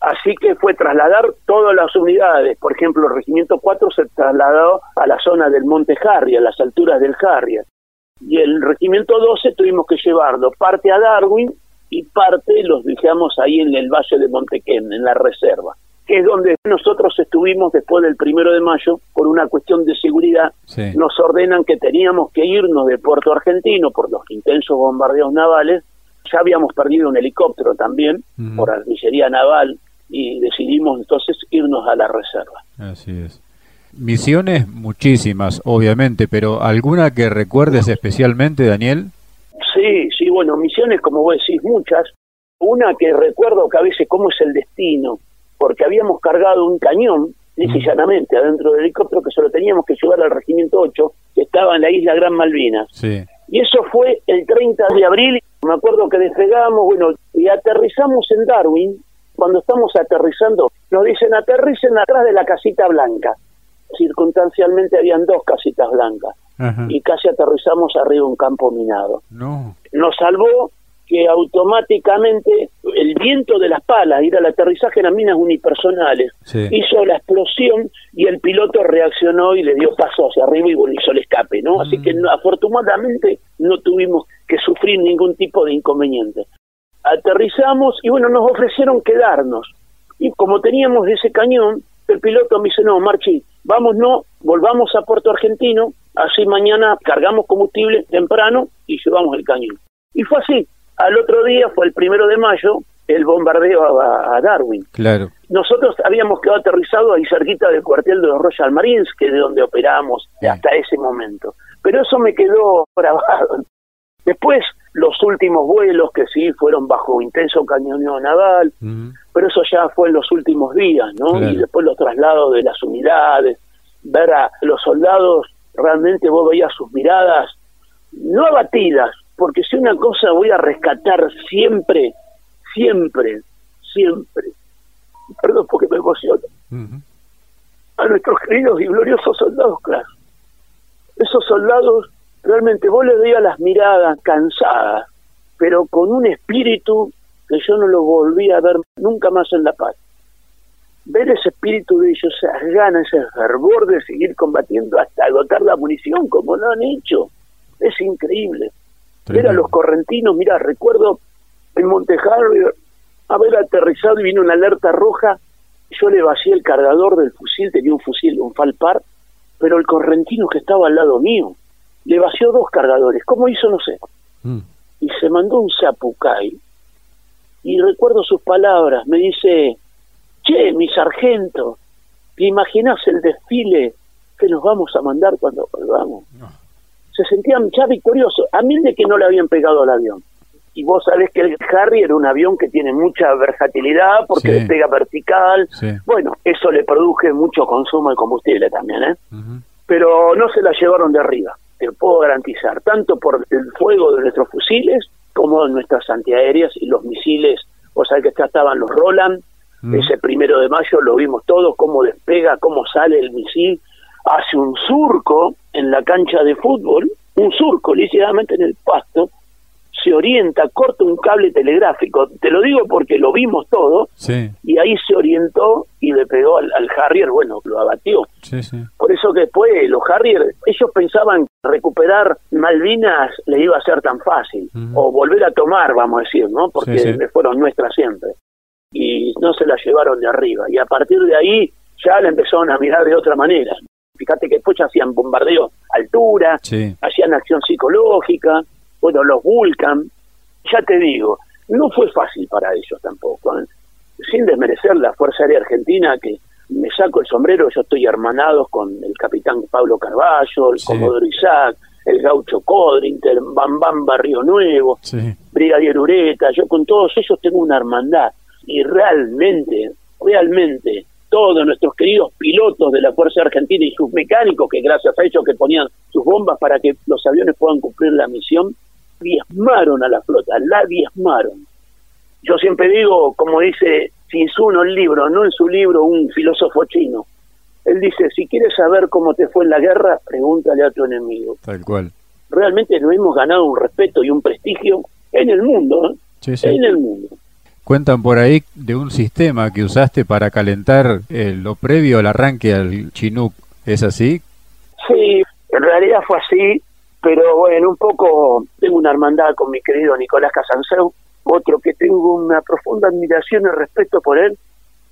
Así que fue trasladar todas las unidades. Por ejemplo, el regimiento 4 se trasladó a la zona del Monte Harry, a las alturas del Harrier. Y el regimiento 12 tuvimos que llevarlo parte a Darwin y parte los dejamos ahí en el valle de Montequén, en la reserva, que es donde nosotros estuvimos después del primero de mayo por una cuestión de seguridad. Sí. Nos ordenan que teníamos que irnos de Puerto Argentino por los intensos bombardeos navales. Ya habíamos perdido un helicóptero también por artillería naval y decidimos entonces irnos a la reserva. Así es. Misiones muchísimas, obviamente, pero ¿alguna que recuerdes especialmente, Daniel? Sí, sí, bueno, misiones, como vos decís, muchas. Una que recuerdo que a veces cómo es el destino, porque habíamos cargado un cañón, lisa y llanamente, adentro del helicóptero, que se lo teníamos que llevar al Regimiento 8, que estaba en la isla Gran Malvinas. Sí. Y eso fue el 30 de abril, me acuerdo que despegamos, bueno, y aterrizamos en Darwin, Cuando estamos aterrizando, nos dicen aterricen atrás de la casita blanca. Circunstancialmente habían dos casitas blancas y casi aterrizamos arriba de un campo minado. No. Nos salvó que automáticamente el viento de las palas, ir al aterrizaje en las minas unipersonales, hizo la explosión y el piloto reaccionó y le dio paso hacia arriba y hizo el escape, ¿no? Así que mm. afortunadamente no tuvimos que sufrir ningún tipo de inconveniente. Aterrizamos y bueno, nos ofrecieron quedarnos. Y como teníamos ese cañón, el piloto me dice, no, Marchi, vamos, no, volvamos a Puerto Argentino, así mañana cargamos combustible temprano y llevamos el cañón. Y fue así, al otro día, fue el primero de mayo, el bombardeo a, Darwin. Claro. Nosotros habíamos quedado aterrizados ahí cerquita del cuartel de los Royal Marines, que es de donde operábamos hasta ese momento. Pero eso me quedó grabado. Después, los últimos vuelos que sí fueron bajo intenso cañoneo naval, pero eso ya fue en los últimos días, ¿no? Y después los traslados de las unidades, ver a los soldados, realmente vos veías sus miradas, no abatidas, porque si una cosa voy a rescatar siempre, siempre, siempre, perdón porque me emociono, a nuestros queridos y gloriosos soldados, claro. Esos soldados, realmente vos les veías las miradas cansadas, pero con un espíritu que yo no lo volví a ver nunca más en La Paz. Ver ese espíritu de ellos, esas ganas, ese fervor de seguir combatiendo hasta agotar la munición, como lo han hecho, es increíble. Era los correntinos, mira, recuerdo en Monte haber aterrizado y vino una alerta roja, yo le vacié el cargador del fusil, tenía un fusil, un Falpar, pero el correntino que estaba al lado mío, le vació dos cargadores, ¿cómo hizo? No sé. Mm. Y se mandó un zapucay, y recuerdo sus palabras, me dice, che, mi sargento, ¿te imaginas el desfile que nos vamos a mandar cuando volvamos? Se sentían ya victoriosos, a mí de que no le habían pegado al avión. Y vos sabés que el Harry era un avión que tiene mucha versatilidad porque le pega vertical. Bueno, eso le produce mucho consumo de combustible también, ¿eh? Pero no se la llevaron de arriba, te puedo garantizar, tanto por el fuego de nuestros fusiles como de nuestras antiaéreas y los misiles. Vos sabés que ya estaban los Roland, ese primero de mayo lo vimos todos, cómo despega, cómo sale el misil, hace un surco en la cancha de fútbol, un surco lícitamente en el pasto, se orienta, corta un cable telegráfico, te lo digo porque lo vimos todo, y ahí se orientó y le pegó al, Harrier, bueno, lo abatió. Por eso que después los Harrier, ellos pensaban recuperar Malvinas le iba a ser tan fácil, o volver a tomar, vamos a decir, ¿no? Porque fueron nuestras siempre. Y no se la llevaron de arriba, y a partir de ahí ya la empezaron a mirar de otra manera. Fíjate que después hacían bombardeo altura, hacían acción psicológica, bueno, los Vulcan. Ya te digo, no fue fácil para ellos tampoco. ¿eh? Sin desmerecer la Fuerza Aérea Argentina, que me saco el sombrero, yo estoy hermanado con el capitán Pablo Carballo, el Comodoro Isaac, el gaucho Codrinter, Bam Barrio Nuevo, Brigadier Ureta, yo con todos ellos tengo una hermandad. Y realmente, realmente, todos nuestros queridos pilotos de la Fuerza Argentina y sus mecánicos, que gracias a ellos que ponían sus bombas para que los aviones puedan cumplir la misión, diezmaron a la flota, la diezmaron. Yo siempre digo, como dice Shinsuno el libro, no en su libro un filósofo chino, él dice, si quieres saber cómo te fue en la guerra, pregúntale a tu enemigo. Tal cual. Realmente nos hemos ganado un respeto y un prestigio en el mundo, ¿eh? sí, sí. en el mundo. Cuentan por ahí de un sistema que usaste para calentar eh, lo previo al arranque al Chinook. ¿Es así? Sí, en realidad fue así, pero bueno, un poco tengo una hermandad con mi querido Nicolás Casanseu, otro que tengo una profunda admiración y respeto por él,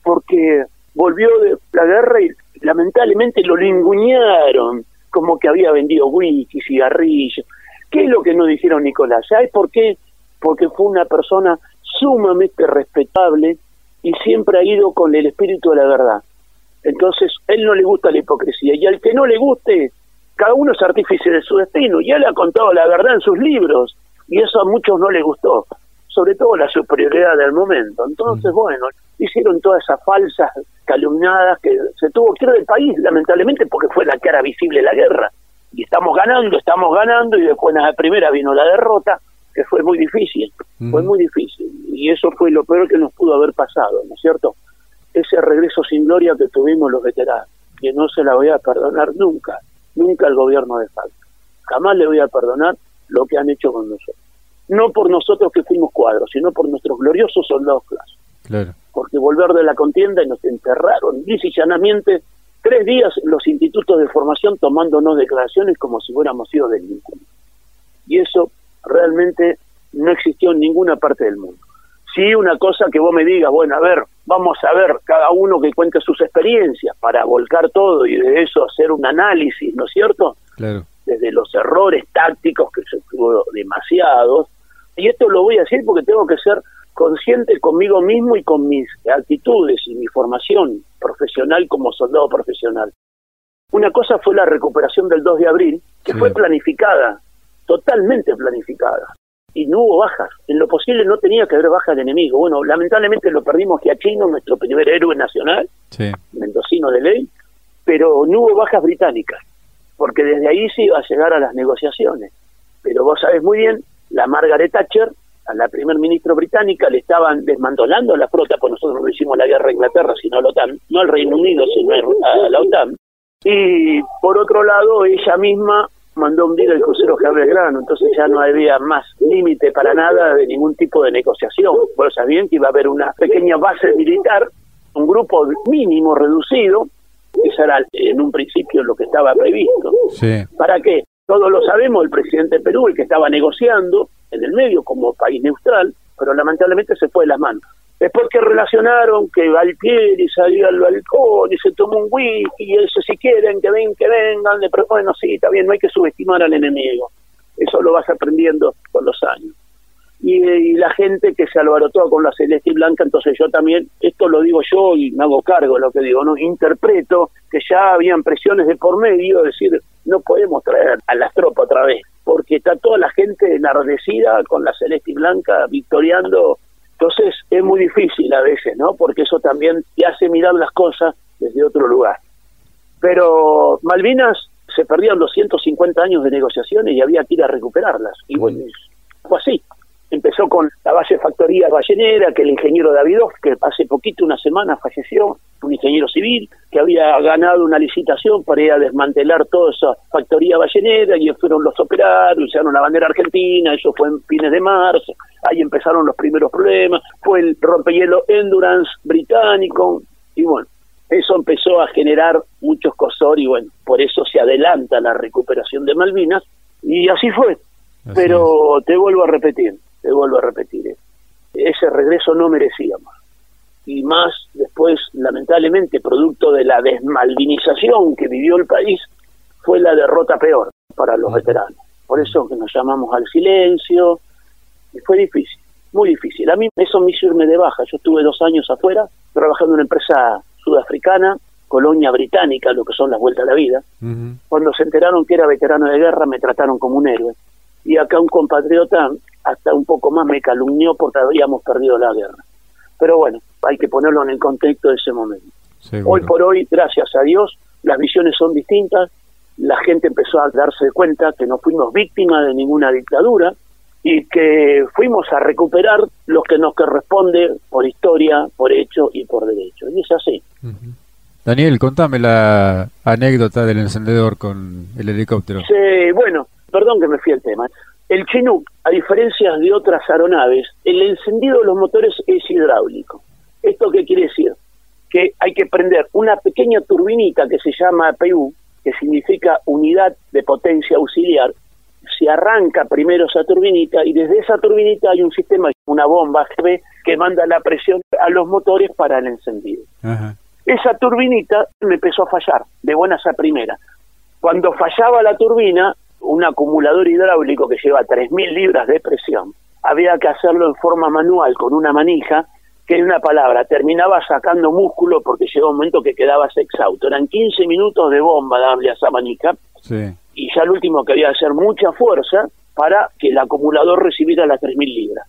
porque volvió de la guerra y lamentablemente lo linguñaron, como que había vendido whisky, cigarrillos. ¿Qué es lo que no dijeron Nicolás? ¿Sabes por qué? Porque fue una persona sumamente respetable y siempre ha ido con el espíritu de la verdad. Entonces, él no le gusta la hipocresía y al que no le guste, cada uno es artífice de su destino y él ha contado la verdad en sus libros y eso a muchos no les gustó, sobre todo la superioridad del momento. Entonces, mm. bueno, hicieron todas esas falsas calumniadas que se tuvo que ir del país, lamentablemente, porque fue la cara visible de la guerra. Y estamos ganando, estamos ganando y después en la primera vino la derrota que fue muy difícil, fue muy difícil. Y eso fue lo peor que nos pudo haber pasado, ¿no es cierto? Ese regreso sin gloria que tuvimos los veteranos, que no se la voy a perdonar nunca, nunca al gobierno de Falta. Jamás le voy a perdonar lo que han hecho con nosotros. No por nosotros que fuimos cuadros, sino por nuestros gloriosos soldados. Claro. Porque volver de la contienda y nos enterraron lisa y llanamente tres días los institutos de formación tomándonos declaraciones como si hubiéramos sido delincuentes. Y eso realmente no existió en ninguna parte del mundo. Sí, una cosa que vos me digas, bueno, a ver, vamos a ver cada uno que cuente sus experiencias para volcar todo y de eso hacer un análisis, ¿no es cierto? Claro. Desde los errores tácticos, que se tuvo demasiados. Y esto lo voy a decir porque tengo que ser consciente conmigo mismo y con mis actitudes y mi formación profesional como soldado profesional. Una cosa fue la recuperación del 2 de abril, que fue planificada, totalmente planificada, y no hubo bajas. En lo posible no tenía que haber bajas de enemigo. Bueno, lamentablemente lo perdimos Giachino, nuestro primer héroe nacional, mendocino de ley, pero no hubo bajas británicas, porque desde ahí se iba a llegar a las negociaciones. Pero vos sabés muy bien, la Margaret Thatcher a la primer ministro británica le estaban desmantelando la flota, pues nosotros no hicimos la guerra a Inglaterra, sino a la OTAN, no al Reino Unido, sino a la OTAN. Y por otro lado, ella misma mandó hundir el crucero Javier Grano, entonces ya no había más límite para nada de ningún tipo de negociación. Pues sabían que iba a haber una pequeña base militar, un grupo mínimo reducido, eso era en un principio lo que estaba previsto. ¿Para qué? Todos lo sabemos, el presidente de Perú, el que estaba negociando, en el medio como país neutral, pero lamentablemente se fue de las manos. Después que relacionaron que Valpieri salió al balcón y se tomó un whisky y eso si quieren que ven, que vengan, le bueno, sí, está bien, no hay que subestimar al enemigo. Eso lo vas aprendiendo con los años. Y, la gente que se alborotó con la celeste y blanca, entonces yo también, esto lo digo yo y me hago cargo de lo que digo, no interpreto que ya habían presiones de por medio, es decir, no podemos traer a las tropas otra vez porque está toda la gente enardecida con la celeste y blanca victoriando. Entonces es muy difícil a veces, ¿no? Porque eso también te hace mirar las cosas desde otro lugar. Pero Malvinas se perdieron 250 años de negociaciones y había que ir a recuperarlas. Y bueno, fue así. Empezó con la base factoría ballenera, que el ingeniero Davidov, que hace poquito, una semana, falleció, un ingeniero civil, que había ganado una licitación para ir a desmantelar toda esa factoría ballenera, y fueron los operarios, usaron la bandera argentina, eso fue en fines de marzo, ahí empezaron los primeros problemas, fue el rompehielo Endurance británico, y bueno, eso empezó a generar muchos cosor y bueno, por eso se adelanta la recuperación de Malvinas, y así fue. Pero te vuelvo a repetir, te vuelvo a repetir, ¿eh? ese regreso no merecíamos. Y más después, lamentablemente, producto de la desmalvinización que vivió el país, fue la derrota peor para los veteranos. Por eso que nos llamamos al silencio, y fue difícil, muy difícil. A mí eso me hizo irme de baja. Yo estuve dos años afuera, trabajando en una empresa sudafricana, colonia británica, lo que son las vueltas a la vida. Cuando se enteraron que era veterano de guerra, me trataron como un héroe. Y acá un compatriota hasta un poco más me calumnió porque habíamos perdido la guerra. Pero bueno, hay que ponerlo en el contexto de ese momento. Hoy por hoy, gracias a Dios, las visiones son distintas, la gente empezó a darse cuenta que no fuimos víctimas de ninguna dictadura y que fuimos a recuperar lo que nos corresponde por historia, por hecho y por derecho. Y es así. Daniel, contame la anécdota del encendedor con el helicóptero. Sí, bueno, perdón que me fui al tema. El Chinook, a diferencia de otras aeronaves, el encendido de los motores es hidráulico. ¿Esto qué quiere decir? Que hay que prender una pequeña turbinita que se llama PU, que significa unidad de potencia auxiliar. Se arranca primero esa turbinita y desde esa turbinita hay un sistema, una bomba GB, que manda la presión a los motores para el encendido. Esa turbinita me empezó a fallar, de buenas a primera. Cuando fallaba la turbina, un acumulador hidráulico que lleva 3.000 libras de presión, había que hacerlo en forma manual con una manija, que en una palabra, terminaba sacando músculo porque llegó un momento que quedabas exhausto. Eran 15 minutos de bomba darle a esa manija y ya el último que había que hacer mucha fuerza para que el acumulador recibiera las 3.000 libras.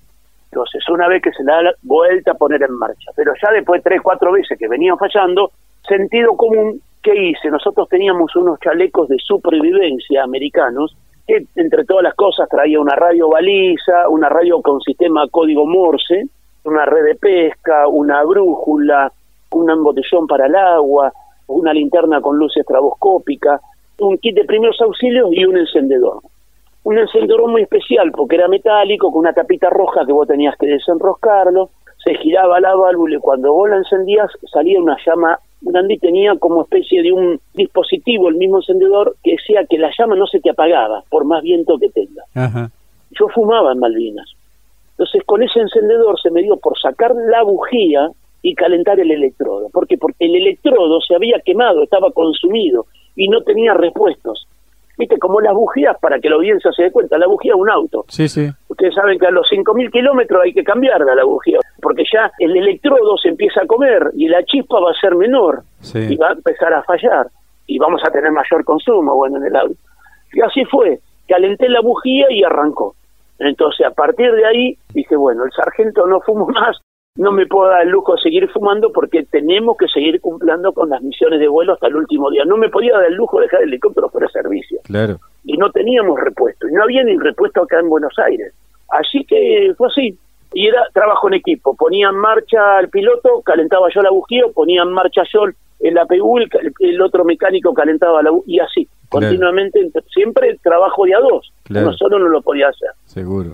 Entonces, una vez que se le da la vuelta a poner en marcha, pero ya después de tres, cuatro veces que venían fallando, sentido común ¿Qué hice? Nosotros teníamos unos chalecos de supervivencia americanos que entre todas las cosas traía una radio baliza, una radio con sistema código Morse, una red de pesca, una brújula, un embotellón para el agua, una linterna con luz estraboscópica, un kit de primeros auxilios y un encendedor. Un encendedor muy especial porque era metálico, con una tapita roja que vos tenías que desenroscarlo, se giraba la válvula y cuando vos la encendías salía una llama grande y tenía como especie de un dispositivo, el mismo encendedor, que decía que la llama no se te apagaba por más viento que tenga. Yo fumaba en Malvinas. Entonces con ese encendedor se me dio por sacar la bujía y calentar el electrodo. ¿Por qué? Porque el electrodo se había quemado, estaba consumido y no tenía repuestos. Viste, como las bujías, para que la audiencia se dé cuenta, la bujía es un auto. Sí, sí. Ustedes saben que a los 5.000 kilómetros hay que cambiarla la bujía, porque ya el electrodo se empieza a comer y la chispa va a ser menor y va a empezar a fallar y vamos a tener mayor consumo, bueno, en el auto. Y así fue, calenté la bujía y arrancó. Entonces, a partir de ahí, dije, bueno, el sargento no fumo más, no me puedo dar el lujo de seguir fumando porque tenemos que seguir cumpliendo con las misiones de vuelo hasta el último día. No me podía dar el lujo de dejar el helicóptero fuera de servicio. Claro. Y no teníamos repuesto, y no había ni repuesto acá en Buenos Aires. Así que fue así. Y era trabajo en equipo. Ponía en marcha al piloto, calentaba yo la bujía, ponía en marcha yo el APU, el, el otro mecánico calentaba la bujía, y así, continuamente, siempre trabajo de a dos. Uno solo no lo podía hacer. Seguro.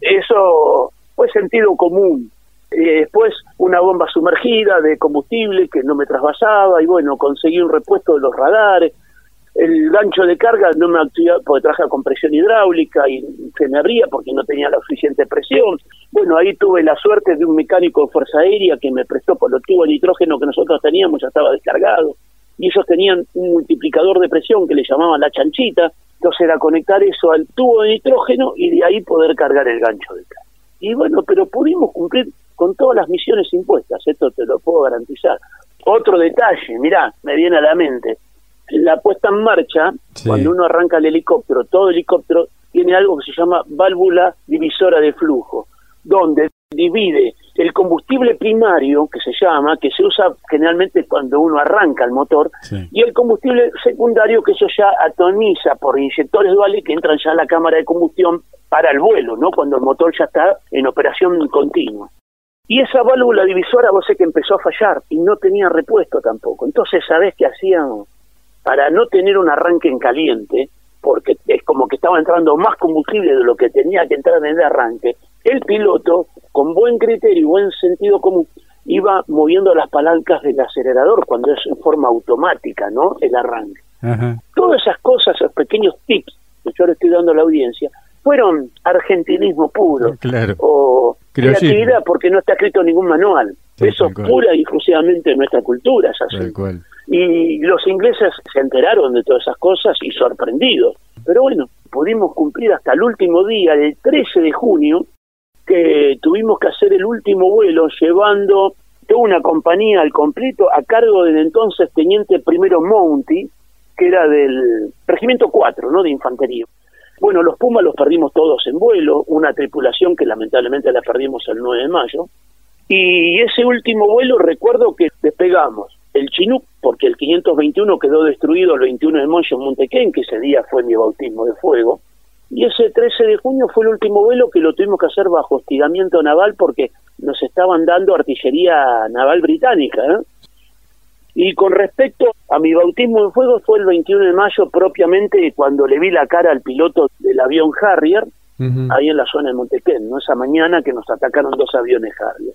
Eso fue sentido común eh, después una bomba sumergida de combustible que no me trasvasaba y bueno, conseguí un repuesto de los radares. El gancho de carga no me activaba porque traje con presión hidráulica y se me abría porque no tenía la suficiente presión. Bueno, ahí tuve la suerte de un mecánico de Fuerza Aérea que me prestó por los tubos de nitrógeno que nosotros teníamos, ya estaba descargado. Y ellos tenían un multiplicador de presión que le llamaban la chanchita. Entonces era conectar eso al tubo de nitrógeno y de ahí poder cargar el gancho de carga. Y bueno, pero pudimos cumplir con todas las misiones impuestas, esto te lo puedo garantizar. Otro detalle, mirá, me viene a la mente, la puesta en marcha, cuando uno arranca el helicóptero, todo helicóptero tiene algo que se llama válvula divisora de flujo, donde divide el combustible primario, que se llama, que se usa generalmente cuando uno arranca el motor, y el combustible secundario, que eso ya atomiza por inyectores duales que entran ya a la cámara de combustión para el vuelo, ¿no? Cuando el motor ya está en operación continua. Y esa válvula divisora vos sé que empezó a fallar y no tenía repuesto tampoco. Entonces, ¿sabés qué hacían? Para no tener un arranque en caliente, porque es como que estaba entrando más combustible de lo que tenía que entrar en el arranque, el piloto, con buen criterio y buen sentido común, iba moviendo las palancas del acelerador cuando es en forma automática, ¿no? El arranque. Todas esas cosas, esos pequeños tips que yo le estoy dando a la audiencia, fueron argentinismo puro. Claro. O creatividad porque no está escrito ningún manual. Eso es pura y exclusivamente nuestra cultura, es así. Y los ingleses se enteraron de todas esas cosas y sorprendidos. Pero bueno, pudimos cumplir hasta el último día, el 13 de junio, que tuvimos que hacer el último vuelo llevando toda una compañía al completo a cargo del entonces teniente primero Monty, que era del regimiento 4, ¿no? De infantería. Bueno, los Pumas los perdimos todos en vuelo, una tripulación que lamentablemente la perdimos el 9 de mayo. Y ese último vuelo recuerdo que despegamos el Chinook, porque el 521 quedó destruido el 21 de mayo en Montequén, que ese día fue mi bautismo de fuego. Y ese 13 de junio fue el último vuelo que lo tuvimos que hacer bajo hostigamiento naval porque nos estaban dando artillería naval británica. ¿eh? Y con respecto a mi bautismo de fuego fue el 21 de mayo propiamente cuando le vi la cara al piloto del avión Harrier, ahí en la zona de Montequén, ¿no? esa mañana que nos atacaron dos aviones Harrier.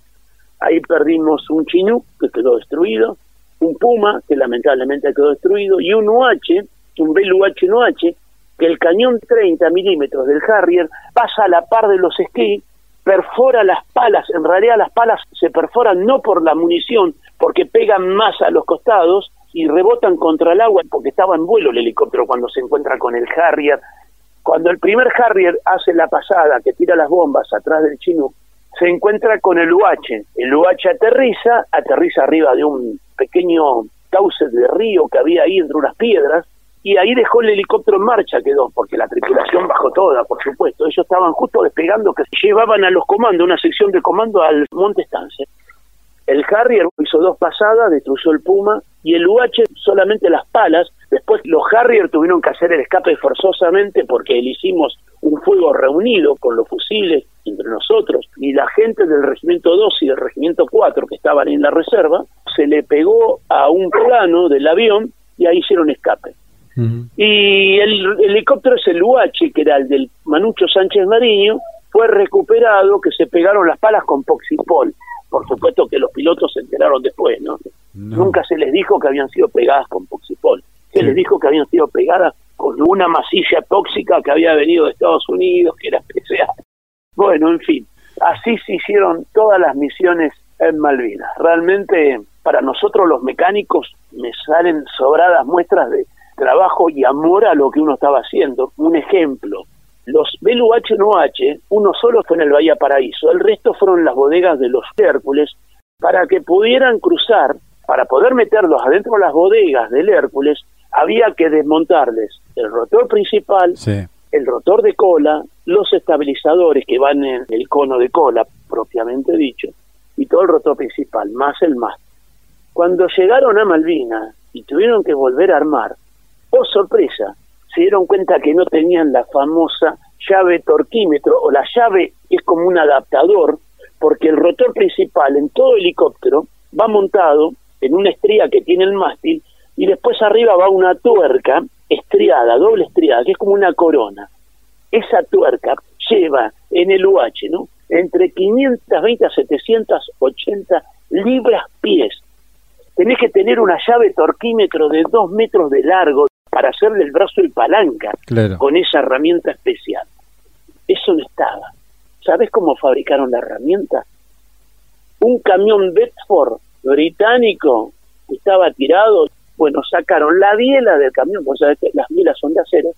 Ahí perdimos un Chinook que quedó destruido, un Puma que lamentablemente quedó destruido y un UH, un Bell UH-UH, que el cañón 30 milímetros del Harrier pasa a la par de los esquí, perfora las palas, en realidad las palas se perforan no por la munición, porque pegan más a los costados y rebotan contra el agua porque estaba en vuelo el helicóptero cuando se encuentra con el Harrier. Cuando el primer Harrier hace la pasada, que tira las bombas atrás del chino, se encuentra con el UH. El UH aterriza, aterriza arriba de un pequeño cauce de río que había ahí entre unas piedras, y ahí dejó el helicóptero en marcha, quedó, porque la tripulación bajó toda, por supuesto. Ellos estaban justo despegando, que llevaban a los comandos, una sección de comando al Monte Estancia El Harrier hizo dos pasadas, destruyó el Puma, y el UH solamente las palas. Después los Harrier tuvieron que hacer el escape forzosamente porque le hicimos un fuego reunido con los fusiles entre nosotros y la gente del regimiento 2 y del regimiento 4 que estaban en la reserva, se le pegó a un plano del avión y ahí hicieron escape. Y el, helicóptero es el UH, que era el del Manucho Sánchez Mariño, fue recuperado, que se pegaron las palas con Poxipol. Por supuesto que los pilotos se enteraron después, ¿no? Nunca se les dijo que habían sido pegadas con Poxipol. Se les dijo que habían sido pegadas con una masilla tóxica que había venido de Estados Unidos, que era especial. Bueno, en fin, así se hicieron todas las misiones en Malvinas. Realmente para nosotros los mecánicos me salen sobradas muestras de trabajo y amor a lo que uno estaba haciendo. Un ejemplo, los BLUH no H, uno solo fue en el Bahía Paraíso, el resto fueron las bodegas de los Hércules para que pudieran cruzar, para poder meterlos adentro de las bodegas del Hércules, había que desmontarles el rotor principal, el rotor de cola, los estabilizadores que van en el cono de cola, propiamente dicho, y todo el rotor principal, más el mástil. Cuando llegaron a Malvinas y tuvieron que volver a armar, oh sorpresa, se dieron cuenta que no tenían la famosa llave torquímetro o la llave es como un adaptador porque el rotor principal en todo helicóptero va montado en una estría que tiene el mástil y después arriba va una tuerca estriada, doble estriada, que es como una corona. Esa tuerca lleva en el UH, ¿no? Entre 520 a 780 libras pies. Tenés que tener una llave torquímetro de dos metros de largo para hacerle el brazo y palanca con esa herramienta especial. Eso no estaba. ¿Sabes cómo fabricaron la herramienta? Un camión Bedford británico estaba tirado bueno, sacaron la biela del camión, porque sabes que las bielas son de acero,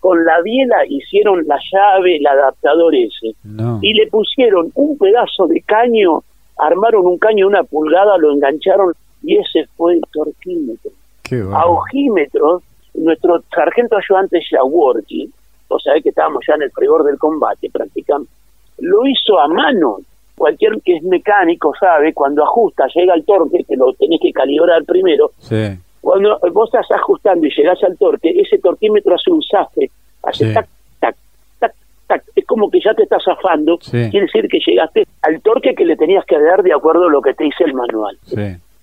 con la biela hicieron la llave, el adaptador ese, y le pusieron un pedazo de caño, armaron un caño de una pulgada, lo engancharon, y ese fue el torquímetro. A ojímetros, nuestro sargento ayudante Jaworki, o sea que estábamos ya en el frigor del combate prácticamente, lo hizo a mano. Cualquier que es mecánico sabe, cuando ajusta, llega el torque, que lo tenés que calibrar primero, sí cuando vos estás ajustando y llegás al torque, ese torquímetro hace un zafre, hace tac, tac, tac, tac. Es como que ya te estás zafando. Quiere decir que llegaste al torque que le tenías que dar de acuerdo a lo que te dice el manual.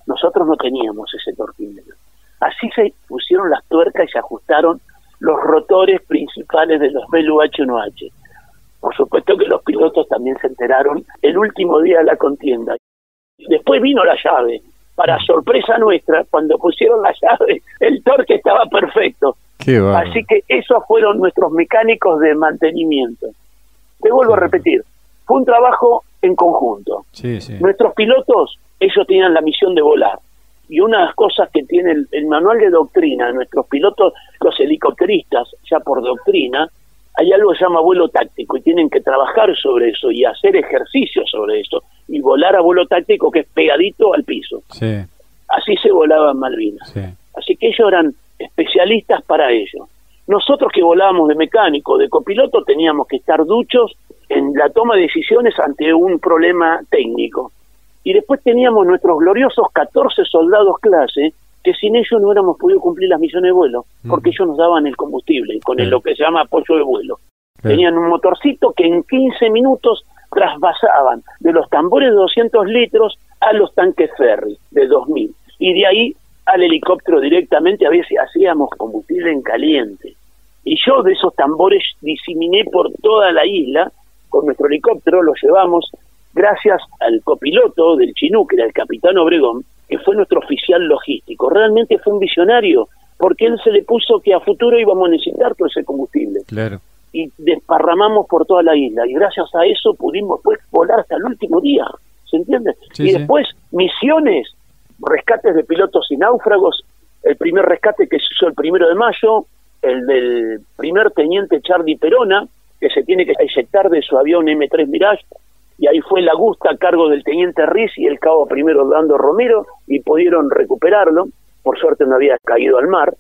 Nosotros no teníamos ese torquímetro. Así se pusieron las tuercas y se ajustaron los rotores principales de los BLUH-1H. Por supuesto que los pilotos también se enteraron el último día de la contienda. Después vino la llave, para sorpresa nuestra, cuando pusieron la llave, el torque estaba perfecto. Así que esos fueron nuestros mecánicos de mantenimiento. Te vuelvo a repetir, fue un trabajo en conjunto. Nuestros pilotos, ellos tenían la misión de volar. Y una de las cosas que tiene el, el manual de doctrina, nuestros pilotos, los helicópteristas, ya por doctrina, hay algo que se llama vuelo táctico y tienen que trabajar sobre eso y hacer ejercicio sobre eso y volar a vuelo táctico que es pegadito al piso. Así se volaba en Malvinas. Así que ellos eran especialistas para ello. Nosotros que volábamos de mecánico, de copiloto, teníamos que estar duchos en la toma de decisiones ante un problema técnico. Y después teníamos nuestros gloriosos 14 soldados clase que sin ellos no hubiéramos podido cumplir las misiones de vuelo, porque ellos nos daban el combustible, con lo que se llama apoyo de vuelo. Tenían un motorcito que en 15 minutos trasvasaban de los tambores de 200 litros a los tanques ferry de 2000. Y de ahí al helicóptero directamente, a veces hacíamos combustible en caliente. Y yo de esos tambores diseminé por toda la isla, con nuestro helicóptero lo llevamos gracias al copiloto del Chinú, que era el capitán Obregón, que fue nuestro oficial logístico. Realmente fue un visionario, porque él se le puso que a futuro íbamos a necesitar todo ese combustible. Claro. Y desparramamos por toda la isla, y gracias a eso pudimos pues, volar hasta el último día, ¿se entiende? y después, misiones, rescates de pilotos y náufragos, el primer rescate que se hizo el primero de mayo, el del primer teniente Charlie Perona, que se tiene que eyectar de su avión M3 Mirage, y ahí fue la gusta a cargo del teniente Riz y el cabo primero Dando Romero y pudieron recuperarlo, por suerte no había caído al mar,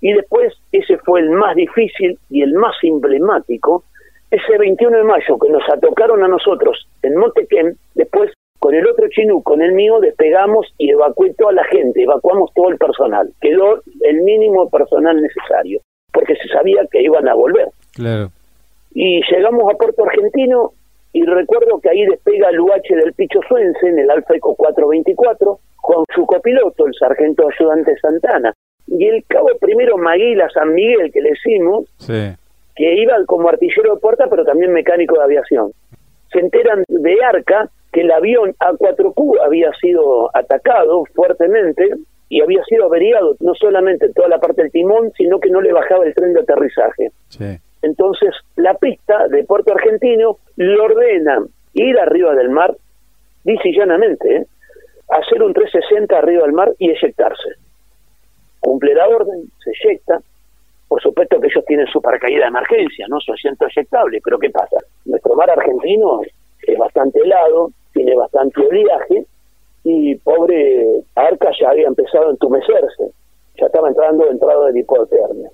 y después ese fue el más difícil y el más emblemático, ese 21 de mayo que nos atocaron a nosotros en Montequén, después con el otro chinú, con el mío, despegamos y evacué toda la gente, evacuamos todo el personal. Quedó el mínimo personal necesario, porque se sabía que iban a volver. Claro. Y llegamos a Puerto Argentino y recuerdo que ahí despega el UH del Picho Suense en el Alfa Eco 424 con su copiloto, el sargento ayudante Santana. Y el cabo primero Maguila San Miguel, que le decimos, que iba como artillero de puerta, pero también mecánico de aviación. Se enteran de Arca que el avión A4Q había sido atacado fuertemente y había sido averiado no solamente toda la parte del timón, sino que no le bajaba el tren de aterrizaje. Entonces, la pista de Puerto Argentino le ordena ir arriba del mar, dice llanamente, ¿eh? hacer un 360 arriba del mar y eyectarse. Cumple la orden, se eyecta. Por supuesto que ellos tienen su paracaídas de emergencia, ¿no? Su asiento eyectable, pero ¿qué pasa? Nuestro mar argentino es bastante helado, tiene bastante oleaje y pobre Arca ya había empezado a entumecerse, ya estaba entrando entrado de hipotermia.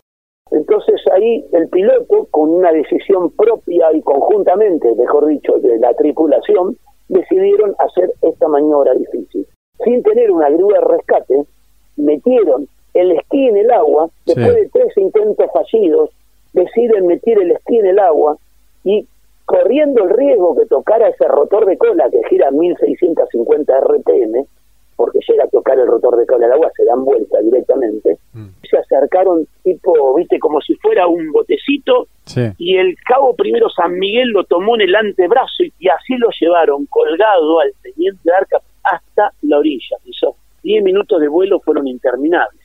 Entonces ahí el piloto, con una decisión propia y conjuntamente, mejor dicho, de la tripulación, decidieron hacer esta maniobra difícil. Sin tener una grúa de rescate, metieron el esquí en el agua, después de tres intentos fallidos, deciden meter el esquí en el agua y corriendo el riesgo que tocara ese rotor de cola que gira 1650 RPM, porque llega a tocar el rotor de cola del agua, se dan vuelta directamente, mm. Se acercaron tipo, viste, como si fuera un botecito, y el cabo primero San Miguel lo tomó en el antebrazo y, así lo llevaron colgado al teniente Arca hasta la orilla. 10 minutos de vuelo fueron interminables.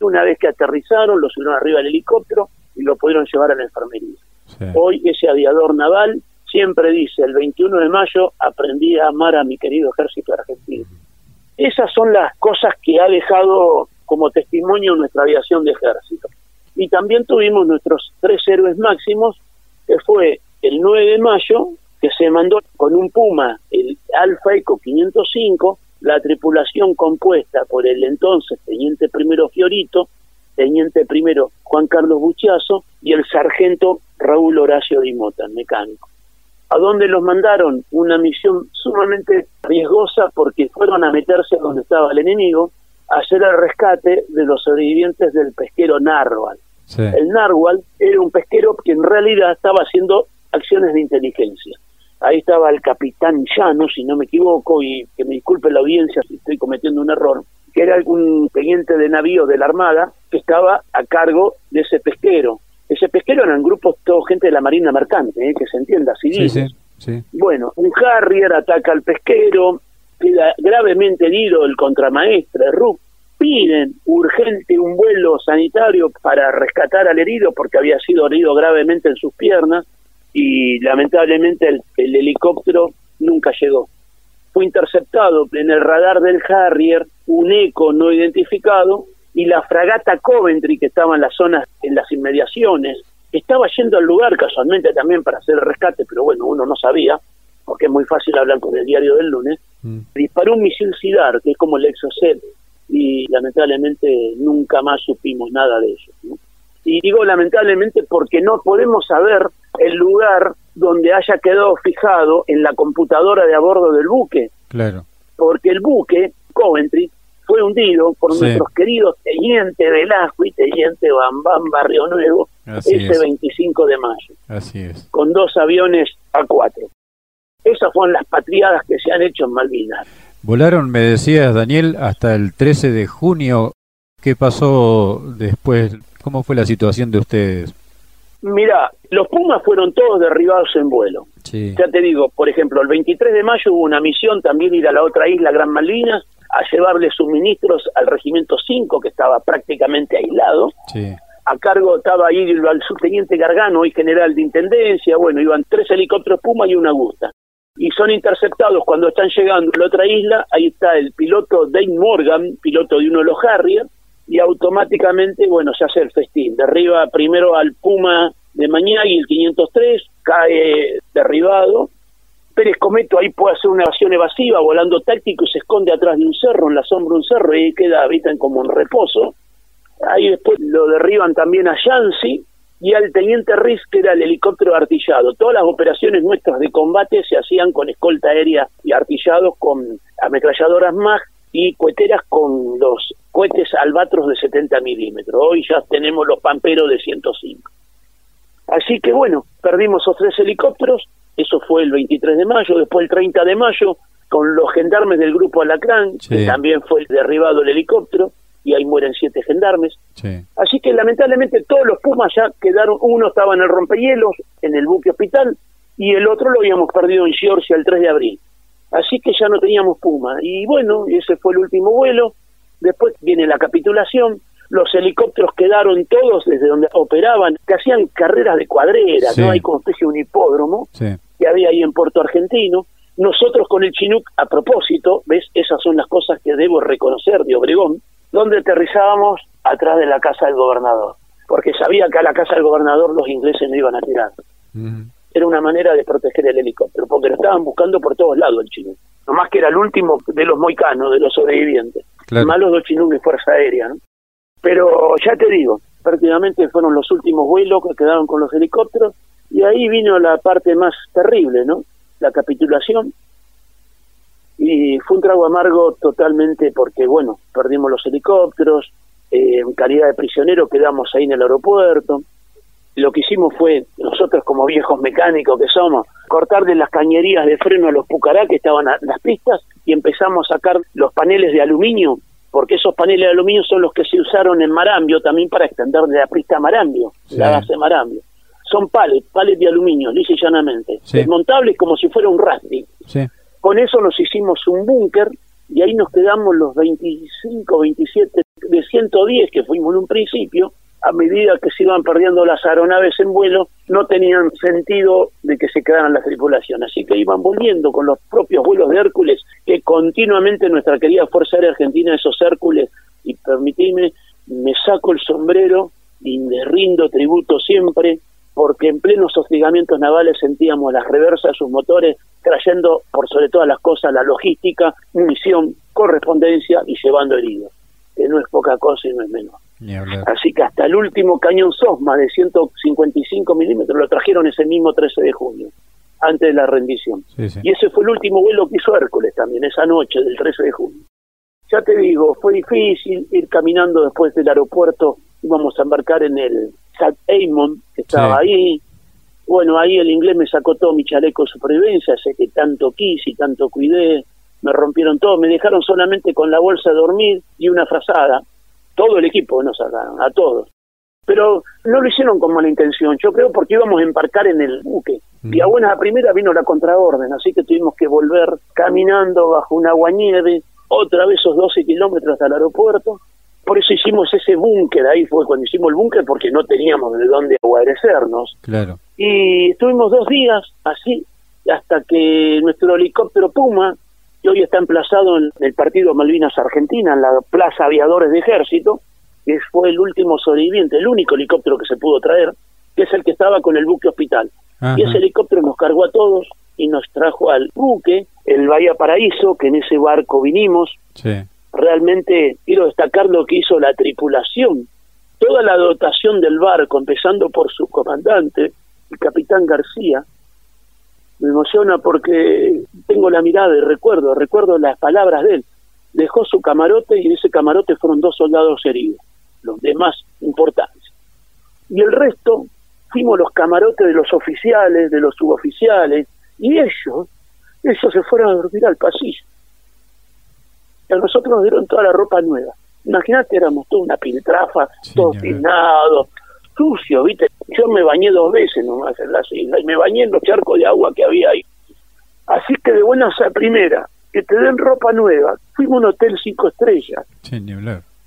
Una vez que aterrizaron, lo subieron arriba del helicóptero y lo pudieron llevar a la enfermería. Hoy ese aviador naval siempre dice, el 21 de mayo aprendí a amar a mi querido ejército argentino. Esas son las cosas que ha dejado como testimonio nuestra aviación de ejército. Y también tuvimos nuestros tres héroes máximos, que fue el 9 de mayo, que se mandó con un Puma, el Alfa Eco 505, la tripulación compuesta por el entonces teniente primero Fiorito, teniente primero Juan Carlos Buchazo y el sargento Raúl Horacio Dimota, mecánico. ¿A dónde los mandaron? Una misión sumamente riesgosa porque fueron a meterse donde estaba el enemigo hacer el rescate de los sobrevivientes del pesquero Narwal. El Narwal era un pesquero que en realidad estaba haciendo acciones de inteligencia. Ahí estaba el capitán Llano, si no me equivoco, y que me disculpe la audiencia si estoy cometiendo un error, que era un teniente de navío de la Armada que estaba a cargo de ese pesquero. Ese pesquero eran grupos, todo gente de la Marina Mercante, ¿eh? que se entienda, civiles. Sí, sí, Bueno, un Harrier ataca al pesquero, queda gravemente herido el contramaestre Rup, piden urgente un vuelo sanitario para rescatar al herido porque había sido herido gravemente en sus piernas y lamentablemente el helicóptero nunca llegó. Fue interceptado en el radar del Harrier un eco no identificado y la fragata Coventry que estaba en las zonas, en las inmediaciones, estaba yendo al lugar casualmente también para hacer el rescate, pero bueno, uno no sabía, porque es muy fácil hablar con el diario del lunes, mm. disparó un misil SIDAR, que es como el Exocet, y lamentablemente nunca más supimos nada de eso. Y digo lamentablemente porque no podemos saber el lugar donde haya quedado fijado en la computadora de a bordo del buque. Claro. Porque el buque, Coventry, fue hundido por nuestros queridos Teniente Velasco y Teniente Bambam Barrio Nuevo ese 25 de mayo. Así es. Con dos aviones A4. Esas fueron las patriadas que se han hecho en Malvinas. Volaron, me decías, Daniel, hasta el 13 de junio. ¿Qué pasó después? ¿Cómo fue la situación de ustedes? Mira, los Pumas fueron todos derribados en vuelo. Ya te digo, por ejemplo, el 23 de mayo hubo una misión también ir a la otra isla, Gran Malvinas, a llevarle suministros al Regimiento 5, que estaba prácticamente aislado. A cargo estaba ahí el, subteniente Gargano, y general de intendencia. Bueno, iban tres helicópteros Puma y una Augusta. Y son interceptados cuando están llegando a la otra isla. Ahí está el piloto Dane Morgan, piloto de uno de los Harrier y automáticamente, bueno, se hace el festín. Derriba primero al Puma de y el 503, cae derribado. Pérez Cometo ahí puede hacer una evasión evasiva, volando táctico y se esconde atrás de un cerro, en la sombra de un cerro, y ahí queda, habitan como en reposo. Ahí después lo derriban también a Yancy, y al teniente Riz, que era el helicóptero artillado. Todas las operaciones nuestras de combate se hacían con escolta aérea y artillados con ametralladoras MAG y coheteras con los cohetes albatros de 70 milímetros. Hoy ya tenemos los pamperos de 105. Así que bueno, perdimos esos tres helicópteros, eso fue el 23 de mayo, después el 30 de mayo, con los gendarmes del grupo Alacrán, que también fue derribado el helicóptero, y ahí mueren siete gendarmes. Así que lamentablemente todos los Pumas ya quedaron, uno estaba en el rompehielos, en el buque hospital, y el otro lo habíamos perdido en Georgia el 3 de abril. Así que ya no teníamos Puma. Y bueno, ese fue el último vuelo. Después viene la capitulación. Los helicópteros quedaron todos desde donde operaban, que hacían carreras de cuadrera, ¿no? Hay como especie de un hipódromo que había ahí en Puerto Argentino. Nosotros con el Chinook, a propósito, ¿ves? Esas son las cosas que debo reconocer de Obregón, donde aterrizábamos atrás de la casa del gobernador, porque sabía que a la casa del gobernador los ingleses no iban a tirar. Era una manera de proteger el helicóptero, porque lo estaban buscando por todos lados el Chinook. Nomás que era el último de los moicanos, de los sobrevivientes. Más los dos de Fuerza Aérea, ¿no? Pero ya te digo, prácticamente fueron los últimos vuelos que quedaron con los helicópteros, y ahí vino la parte más terrible, ¿no? La capitulación, y fue un trago amargo totalmente porque, bueno, perdimos los helicópteros, eh, en calidad de prisionero quedamos ahí en el aeropuerto. Lo que hicimos fue, nosotros como viejos mecánicos que somos, cortar de las cañerías de freno a los pucará que estaban a las pistas y empezamos a sacar los paneles de aluminio, porque esos paneles de aluminio son los que se usaron en Marambio también para extender de la pista a Marambio, la base de Marambio. Son pales, pales de aluminio, lisa y llanamente, desmontables como si fuera un rafting. Sí con eso nos hicimos un búnker y ahí nos quedamos los 25, 27 de 110 que fuimos en un principio. A medida que se iban perdiendo las aeronaves en vuelo, no tenían sentido de que se quedaran las tripulaciones. Así que iban volviendo con los propios vuelos de Hércules, que continuamente nuestra querida Fuerza Aérea Argentina, esos Hércules, y permitidme, me saco el sombrero y me rindo tributo siempre porque en plenos hostigamientos navales sentíamos las reversas de sus motores trayendo por sobre todas las cosas la logística, munición, correspondencia y llevando heridos, que no es poca cosa y no es menos. Así que hasta el último cañón SOSMA de 155 milímetros lo trajeron ese mismo 13 de junio, antes de la rendición. Y ese fue el último vuelo que hizo Hércules también, esa noche del 13 de junio. Ya te digo, fue difícil ir caminando después del aeropuerto, íbamos a embarcar en el Sat Eamon, que estaba ahí. Bueno, ahí el inglés me sacó todo mi chaleco de supervivencia, sé que tanto quise y tanto cuidé, me rompieron todo, me dejaron solamente con la bolsa de dormir y una frazada. Todo el equipo nos sacaron, a todos. Pero no lo hicieron con mala intención, yo creo porque íbamos a embarcar en el buque. Y a buena primera vino la contraorden, así que tuvimos que volver caminando bajo una aguanieve, otra vez esos 12 kilómetros hasta el aeropuerto, por eso hicimos ese búnker, ahí fue cuando hicimos el búnker porque no teníamos de dónde guarecernos. Claro. Y estuvimos dos días así, hasta que nuestro helicóptero Puma, que hoy está emplazado en el partido Malvinas Argentina, en la Plaza Aviadores de Ejército, que fue el último sobreviviente, el único helicóptero que se pudo traer, que es el que estaba con el buque hospital. Y ese helicóptero nos cargó a todos y nos trajo al buque, el Bahía Paraíso, que en ese barco vinimos. Sí realmente quiero destacar lo que hizo la tripulación. Toda la dotación del barco, empezando por su comandante, el capitán García, me emociona porque tengo la mirada y recuerdo, recuerdo las palabras de él. Dejó su camarote y en ese camarote fueron dos soldados heridos, los demás importantes. Y el resto fuimos los camarotes de los oficiales, de los suboficiales, y ellos, ellos se fueron a dormir al pasillo a nosotros nos dieron toda la ropa nueva. Imagínate, éramos toda una piltrafa, todo peinado, sucio, ¿viste? Yo me bañé dos veces nomás en la isla y me bañé en los charcos de agua que había ahí. Así que de buenas a primera, que te den ropa nueva. Fuimos a un hotel cinco estrellas.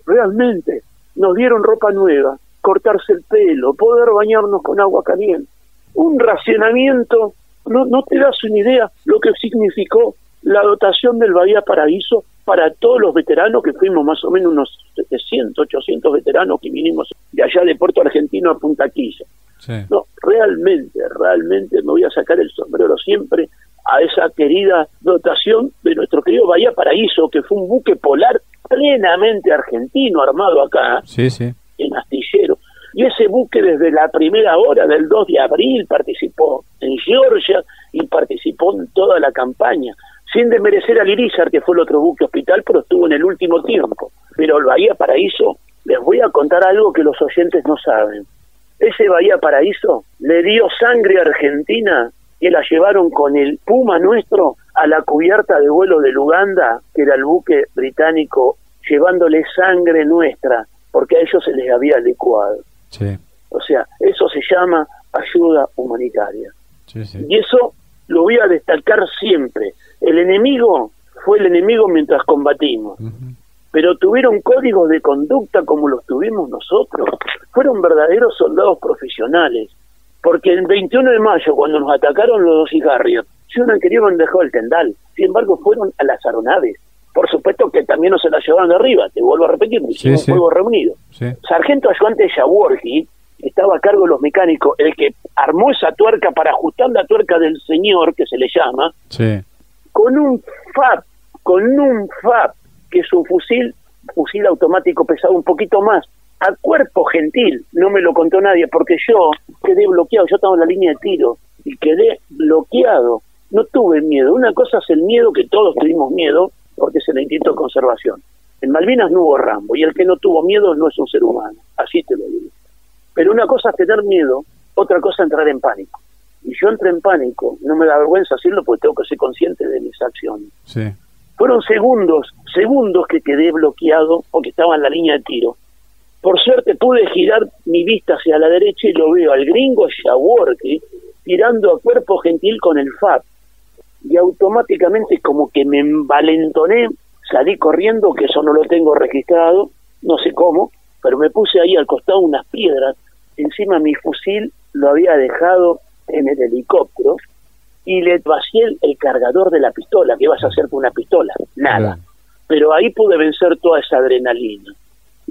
Realmente, nos dieron ropa nueva, cortarse el pelo, poder bañarnos con agua caliente. Un racionamiento, no, no te das una idea lo que significó la dotación del Bahía Paraíso para todos los veteranos, que fuimos más o menos unos 700, 800 veteranos que vinimos de allá de Puerto Argentino a Punta Quilla. No, realmente, realmente me voy a sacar el sombrero siempre a esa querida dotación de nuestro querido Bahía Paraíso, que fue un buque polar plenamente argentino armado acá, sí, sí. en astillero. Y ese buque desde la primera hora del 2 de abril participó en Georgia y participó en toda la campaña, sin desmerecer al Irizar, que fue el otro buque hospital, pero estuvo en el último tiempo. Pero el Bahía Paraíso, les voy a contar algo que los oyentes no saben. Ese Bahía Paraíso le dio sangre a Argentina que la llevaron con el Puma nuestro a la cubierta de vuelo del Uganda, que era el buque británico, llevándole sangre nuestra, porque a ellos se les había licuado. O sea, eso se llama ayuda humanitaria. Y eso lo voy a destacar siempre. El enemigo fue el enemigo mientras combatimos, pero tuvieron códigos de conducta como los tuvimos nosotros. Fueron verdaderos soldados profesionales porque el 21 de mayo, cuando nos atacaron los dos cigarrios, si uno querido han dejado el tendal. Sin embargo, fueron a las aeronaves. Por supuesto que también no se la llevaron de arriba, te vuelvo a repetir, hicimos sí, fuego reunido. Sargento ayudante Yaworki estaba a cargo de los mecánicos, el que armó esa tuerca para ajustar la tuerca del señor, que se le llama, con un FAP, con un FAP, que es un fusil, fusil automático pesado un poquito más, a cuerpo gentil, no me lo contó nadie, porque yo quedé bloqueado, yo estaba en la línea de tiro y quedé bloqueado, no tuve miedo. Una cosa es el miedo, que todos tuvimos miedo, porque es el instinto de conservación. En Malvinas no hubo Rambo, y el que no tuvo miedo no es un ser humano, así te lo digo. Pero una cosa es tener miedo, otra cosa es entrar en pánico. Y yo entré en pánico, no me da vergüenza decirlo porque tengo que ser consciente de mis acciones. Fueron segundos, segundos que quedé bloqueado porque estaba en la línea de tiro por suerte pude girar mi vista hacia la derecha y lo veo al gringo Shaworki tirando a cuerpo gentil con el FAP. Y automáticamente como que me envalentoné, salí corriendo, que eso no lo tengo registrado, no sé cómo, pero me puse ahí al costado unas piedras, encima mi fusil lo había dejado en el helicóptero y le vacié el, cargador de la pistola, ¿qué vas a hacer con una pistola? Nada. Pero ahí pude vencer toda esa adrenalina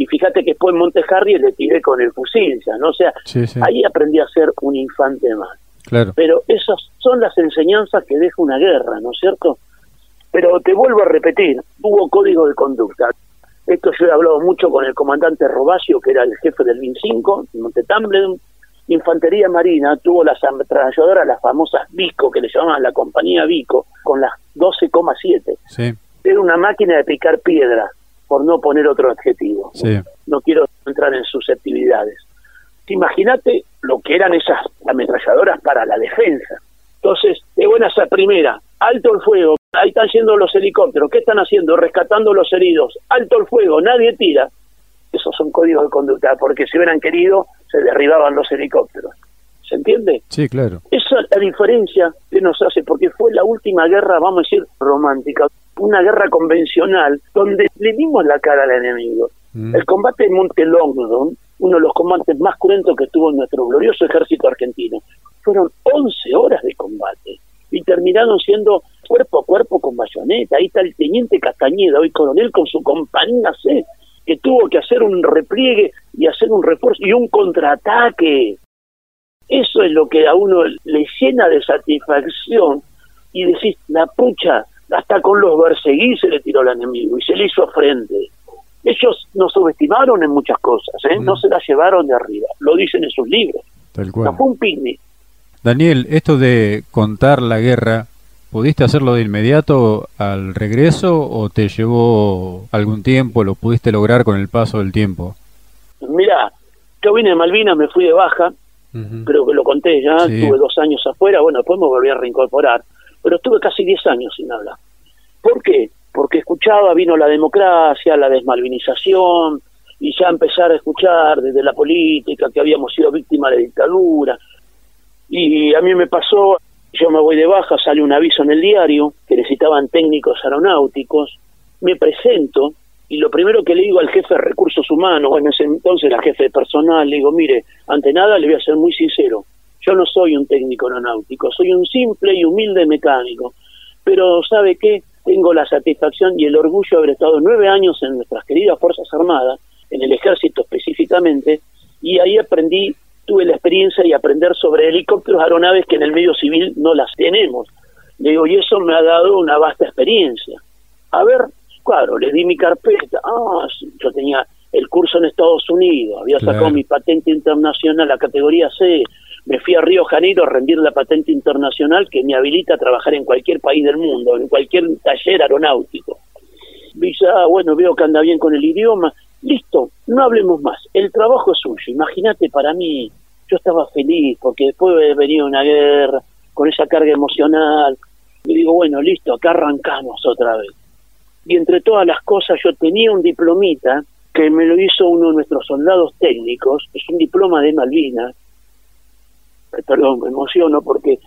y fíjate que después en Monte Harry le tiré con el fusil, ya, ¿no? O sea, ahí aprendí a ser un infante más. Claro. Pero esas son las enseñanzas que deja una guerra, ¿no es cierto? Pero te vuelvo a repetir, hubo código de conducta. Esto yo he hablado mucho con el comandante Robacio, que era el jefe del BIN 5, Monte Tumbledon. Infantería Marina tuvo las ametralladoras, las famosas Vico, que le llamaban la compañía Vico, con las 12,7. Sí. Era una máquina de picar piedra por no poner otro adjetivo. No quiero entrar en susceptibilidades. Imagínate lo que eran esas ametralladoras para la defensa. Entonces, de buena esa primera, alto el fuego, ahí están yendo los helicópteros, ¿qué están haciendo? Rescatando los heridos, alto el fuego, nadie tira. Esos son códigos de conducta, porque si hubieran querido, se derribaban los helicópteros. ¿Se entiende? Sí, claro. Esa es la diferencia que nos hace, porque fue la última guerra, vamos a decir, romántica una guerra convencional donde le dimos la cara al enemigo. Mm. El combate en Monte Longdon, uno de los combates más cruentos que tuvo nuestro glorioso ejército argentino, fueron 11 horas de combate y terminaron siendo cuerpo a cuerpo con bayoneta. Ahí está el teniente Castañeda, hoy coronel, con su compañía C, que tuvo que hacer un repliegue y hacer un refuerzo y un contraataque. Eso es lo que a uno le llena de satisfacción y decís, la pucha, hasta con los Berseguí se le tiró al enemigo y se le hizo frente. Ellos nos subestimaron en muchas cosas, ¿eh? no se la llevaron de arriba, lo dicen en sus libros. No fue un picnic. Daniel, esto de contar la guerra, ¿pudiste hacerlo de inmediato al regreso o te llevó algún tiempo, lo pudiste lograr con el paso del tiempo? Mira, yo vine de Malvinas, me fui de baja, creo que lo conté ya, tuve dos años afuera, bueno, después me volví a reincorporar pero estuve casi 10 años sin hablar. ¿Por qué? Porque escuchaba, vino la democracia, la desmalvinización, y ya empezar a escuchar desde la política que habíamos sido víctimas de dictadura. Y a mí me pasó, yo me voy de baja, sale un aviso en el diario que necesitaban técnicos aeronáuticos, me presento y lo primero que le digo al jefe de recursos humanos, bueno, en ese entonces la jefe de personal, le digo, mire, ante nada le voy a ser muy sincero, yo no soy un técnico aeronáutico, soy un simple y humilde mecánico, pero ¿sabe qué? Tengo la satisfacción y el orgullo de haber estado nueve años en nuestras queridas Fuerzas Armadas, en el ejército específicamente, y ahí aprendí, tuve la experiencia y aprender sobre helicópteros, aeronaves que en el medio civil no las tenemos. Le digo, y eso me ha dado una vasta experiencia. A ver, claro, le di mi carpeta, ah, yo tenía el curso en Estados Unidos, había sacado mi patente internacional, la categoría C, me fui a Río Janeiro a rendir la patente internacional que me habilita a trabajar en cualquier país del mundo, en cualquier taller aeronáutico. Y ya, bueno, veo que anda bien con el idioma, listo, no hablemos más, el trabajo es suyo, imagínate para mí, yo estaba feliz porque después de venir una guerra, con esa carga emocional, y digo, bueno, listo, acá arrancamos otra vez. Y entre todas las cosas yo tenía un diplomita que me lo hizo uno de nuestros soldados técnicos, es un diploma de Malvinas, perdón, me emociono porque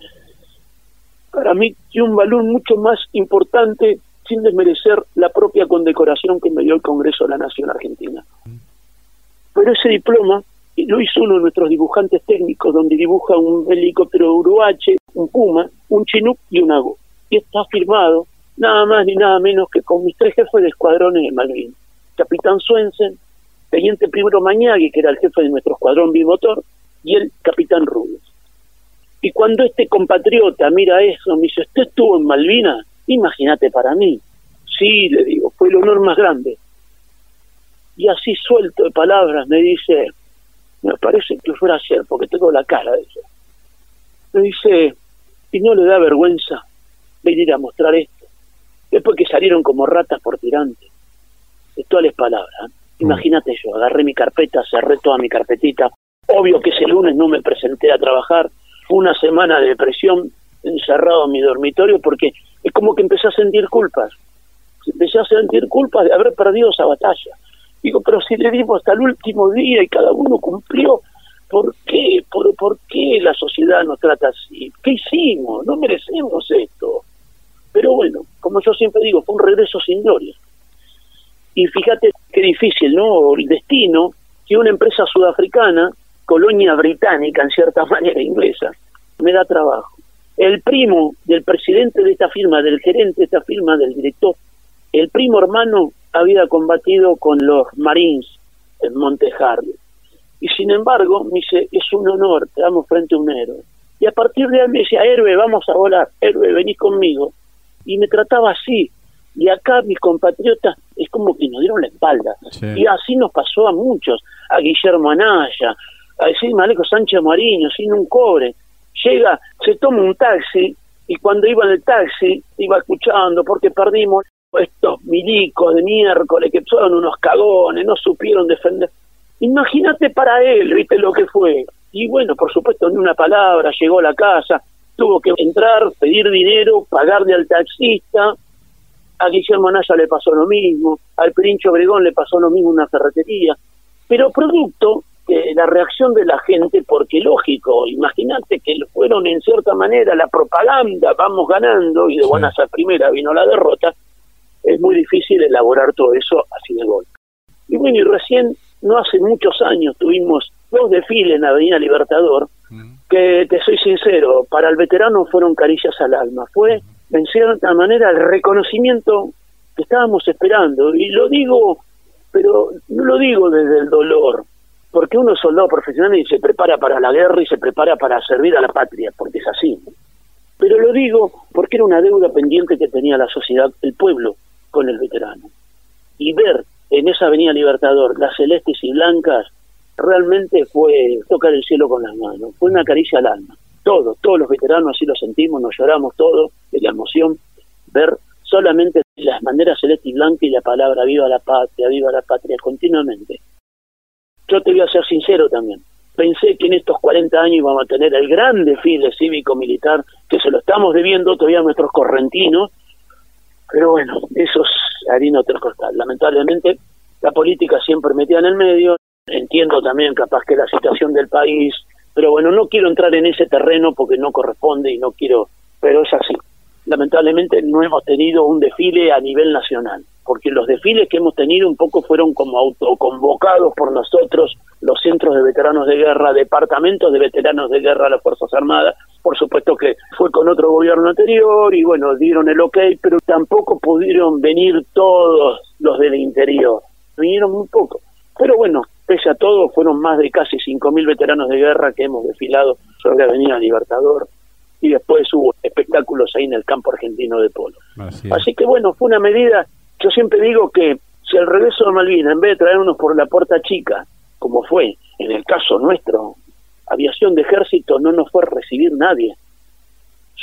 para mí tiene un valor mucho más importante sin desmerecer la propia condecoración que me dio el Congreso de la Nación Argentina. Pero ese diploma lo hizo uno de nuestros dibujantes técnicos, donde dibuja un helicóptero Uruache, un Puma, un Chinook y un Ago. Y está firmado nada más ni nada menos que con mis tres jefes de escuadrones de Malvinas. Capitán Swensen, Teniente Primero Mañagui, que era el jefe de nuestro escuadrón bimotor, y el Capitán Rubens. Y cuando este compatriota mira eso, me dice, ¿usted estuvo en Malvinas? Imagínate para mí. Sí, le digo, fue el honor más grande. Y así suelto de palabras me dice, me parece que fuera cierto, porque tengo la cara de eso. Me dice, ¿y no le da vergüenza venir a mostrar esto? Después que salieron como ratas por tirantes. De todas las palabras. ¿eh? Mm. Imagínate yo, agarré mi carpeta, cerré toda mi carpetita. Obvio que ese lunes no me presenté a trabajar. Fue una semana de depresión encerrado en mi dormitorio porque es como que empecé a sentir culpas. Empecé a sentir culpas de haber perdido esa batalla. Digo, pero si le dimos hasta el último día y cada uno cumplió, ¿por qué? ¿Por, ¿Por qué la sociedad nos trata así? ¿Qué hicimos? No merecemos esto. Pero bueno, como yo siempre digo, fue un regreso sin gloria. Y fíjate qué difícil, ¿no? El destino que una empresa sudafricana, colonia británica en cierta manera inglesa, me da trabajo. El primo del presidente de esta firma, del gerente de esta firma, del director, el primo hermano había combatido con los Marines en Monte Harley. Y sin embargo, me dice, es un honor, te damos frente a un héroe. Y a partir de ahí me decía, héroe, vamos a volar, héroe, venís conmigo. Y me trataba así. Y acá mis compatriotas es como que nos dieron la espalda. Y así nos pasó a muchos, a Guillermo Anaya, a decir Maleco Sánchez Mariño, sin un cobre. Llega, se toma un taxi y cuando iba en el taxi iba escuchando porque perdimos estos milicos de miércoles que son unos cagones, no supieron defender. Imagínate para él, viste lo que fue. Y bueno, por supuesto, ni una palabra, llegó a la casa, tuvo que entrar, pedir dinero, pagarle al taxista. A Guillermo Anaya le pasó lo mismo, al Perincho Obregón le pasó lo mismo en una ferretería. Pero producto de la reacción de la gente, porque lógico, imagínate que fueron en cierta manera la propaganda, vamos ganando, y de buenas a primera vino la derrota, es muy difícil elaborar todo eso así de golpe. Y bueno, y recién, no hace muchos años, tuvimos dos desfiles en Avenida Libertador, que te soy sincero, para el veterano fueron caricias al alma. Fue, en cierta manera, el reconocimiento que estábamos esperando. Y lo digo, pero no lo digo desde el dolor, porque uno es soldado profesional y se prepara para la guerra y se prepara para servir a la patria, porque es así. Pero lo digo porque era una deuda pendiente que tenía la sociedad, el pueblo, con el veterano. Y ver en esa Avenida Libertador las celestes y blancas realmente fue tocar el cielo con las manos, fue una caricia al alma. Todos, todos los veteranos así lo sentimos, nos lloramos todos de la emoción, ver solamente las banderas celeste y blanca y la palabra viva la patria, viva la patria continuamente. Yo te voy a ser sincero también. Pensé que en estos 40 años íbamos a tener el gran desfile cívico-militar que se lo estamos debiendo todavía a nuestros correntinos pero bueno, eso es harina otro costal. Lamentablemente, la política siempre metida en el medio. Entiendo también, capaz que la situación del país, pero bueno, no quiero entrar en ese terreno porque no corresponde y no quiero, pero es así. Lamentablemente no hemos tenido un desfile a nivel nacional porque los desfiles que hemos tenido un poco fueron como autoconvocados por nosotros, los centros de veteranos de guerra, departamentos de veteranos de guerra las Fuerzas Armadas, por supuesto que fue con otro gobierno anterior y bueno, dieron el ok, pero tampoco pudieron venir todos los del interior, vinieron muy poco. Pero bueno, pese a todo, fueron más de casi 5.000 veteranos de guerra que hemos desfilado sobre Avenida Libertador y después hubo espectáculos ahí en el campo argentino de polo. Así que bueno, fue una medida yo siempre digo que Si el regreso de Malvinas, en vez de traernos por la puerta chica, como fue en el caso nuestro, aviación de ejército no nos fue a recibir nadie.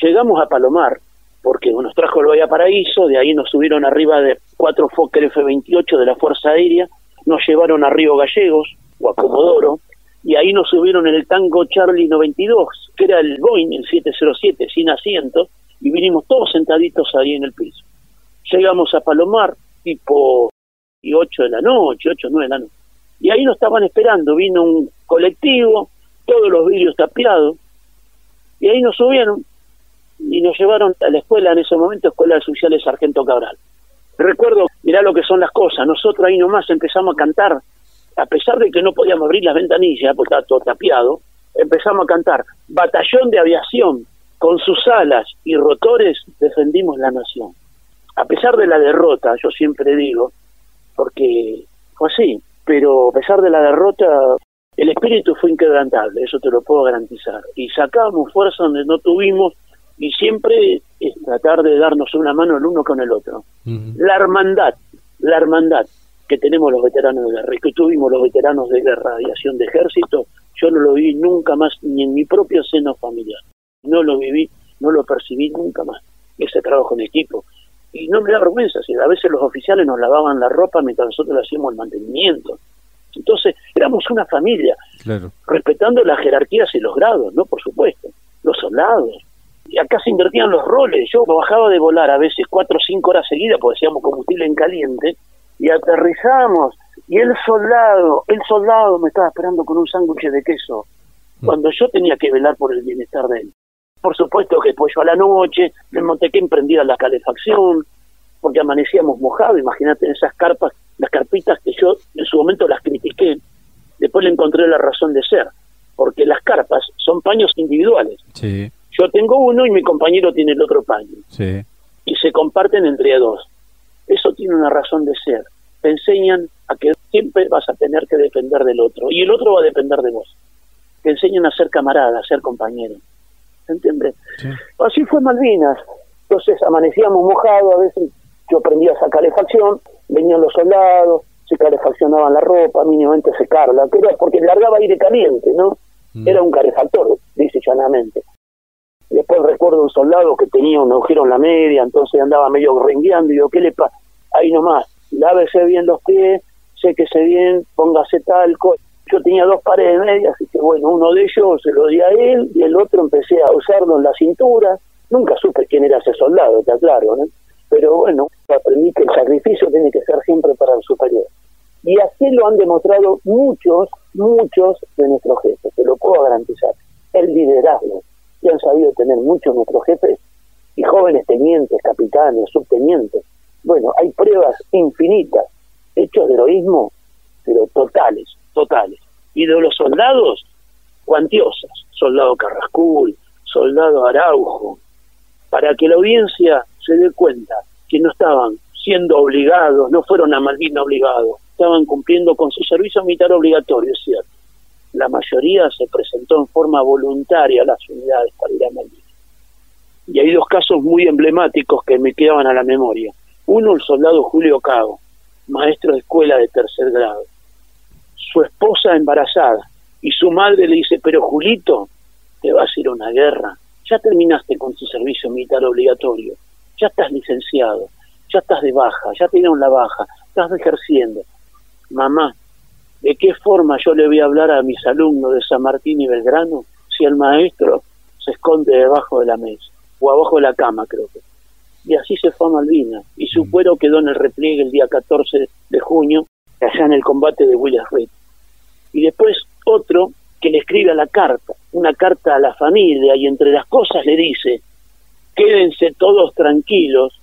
Llegamos a Palomar, porque nos trajo el Paraíso, de ahí nos subieron arriba de cuatro Fokker F-28 de la Fuerza Aérea, nos llevaron a Río Gallegos o a Comodoro, y ahí nos subieron en el Tango Charlie 92, que era el Boeing, el 707, sin asiento, y vinimos todos sentaditos ahí en el piso. Llegamos a Palomar, tipo y 8 de la noche, 8 o 9 de la noche. Y ahí nos estaban esperando, vino un colectivo, todos los vidrios tapiados, y ahí nos subieron y nos llevaron a la escuela, en ese momento, Escuela de Sargento Cabral. Recuerdo, mirá lo que son las cosas, nosotros ahí nomás empezamos a cantar, a pesar de que no podíamos abrir las ventanillas porque estaba todo tapiado, empezamos a cantar, Batallón de Aviación, con sus alas y rotores defendimos la nación. A pesar de la derrota, yo siempre digo, porque fue así, pero a pesar de la derrota, el espíritu fue inquebrantable, eso te lo puedo garantizar. Y sacábamos fuerza donde no tuvimos y siempre es tratar de darnos una mano el uno con el otro. La hermandad, la hermandad que tenemos los veteranos de guerra y que tuvimos los veteranos de guerra y acción de ejército, yo no lo viví nunca más ni en mi propio seno familiar. No lo viví, no lo percibí nunca más. Ese trabajo en equipo, y no me da vergüenza, si a veces los oficiales nos lavaban la ropa mientras nosotros le hacíamos el mantenimiento. Entonces, éramos una familia, respetando las jerarquías y los grados, ¿no? Por supuesto, los soldados. Y acá se invertían los roles. Yo bajaba de volar a veces cuatro o cinco horas seguidas, porque hacíamos combustible en caliente, y aterrizamos. Y el soldado, el soldado me estaba esperando con un sándwich de queso, mm. cuando yo tenía que velar por el bienestar de él. Por supuesto que después yo a la noche, en Montequén prendía la calefacción, porque amanecíamos mojados, imagínate en esas carpas, las carpitas que yo en su momento las critiqué, después le encontré la razón de ser, porque las carpas son paños individuales. Yo tengo uno y mi compañero tiene el otro paño. Y se comparten entre dos. Eso tiene una razón de ser. Te enseñan a que siempre vas a tener que depender del otro y el otro va a depender de vos. Te enseñan a ser camarada, a ser compañero. ¿entiendes? Así fue Malvinas. Entonces amanecíamos mojados, a veces yo prendía esa calefacción, venían los soldados, se calefaccionaban la ropa, mínimamente secarla, era porque largaba aire caliente, ¿no? Mm. Era un calefactor, dice llanamente. Después recuerdo un soldado que tenía un agujero en la media, entonces andaba medio rengueando y digo, ¿qué le pasa? Ahí nomás, lávese bien los pies, séquese bien, póngase talco, yo tenía dos pares de medias, así que bueno, uno de ellos se lo di a él y el otro empecé a usarlo en la cintura. Nunca supe quién era ese soldado, está claro, ¿no? Pero bueno, aprendí que el sacrificio tiene que ser siempre para el superior. Y así lo han demostrado muchos, muchos de nuestros jefes, te lo puedo garantizar. El liderazgo que han sabido tener muchos nuestros jefes y jóvenes tenientes, capitanes, subtenientes. Bueno, hay pruebas infinitas, hechos de heroísmo, pero totales, totales. Y de los soldados, cuantiosas. Soldado Carrascul, soldado Araujo, para que la audiencia se dé cuenta que no estaban siendo obligados, no fueron a Malvinas obligados, estaban cumpliendo con su servicio militar obligatorio, es cierto. La mayoría se presentó en forma voluntaria a las unidades para ir a Malvinas. Y hay dos casos muy emblemáticos que me quedaban a la memoria. Uno, el soldado Julio Cago, maestro de escuela de tercer grado su esposa embarazada y su madre le dice, pero Julito, te vas a ir a una guerra, ya terminaste con tu servicio militar obligatorio, ya estás licenciado, ya estás de baja, ya te dieron la baja, estás ejerciendo. Mamá, ¿de qué forma yo le voy a hablar a mis alumnos de San Martín y Belgrano si el maestro se esconde debajo de la mesa o abajo de la cama, creo que? Y así se fue a Malvinas. Y su mm. cuero quedó en el repliegue el día 14 de junio, allá en el combate de William Reed. Y después otro que le escribe a la carta, una carta a la familia y entre las cosas le dice, quédense todos tranquilos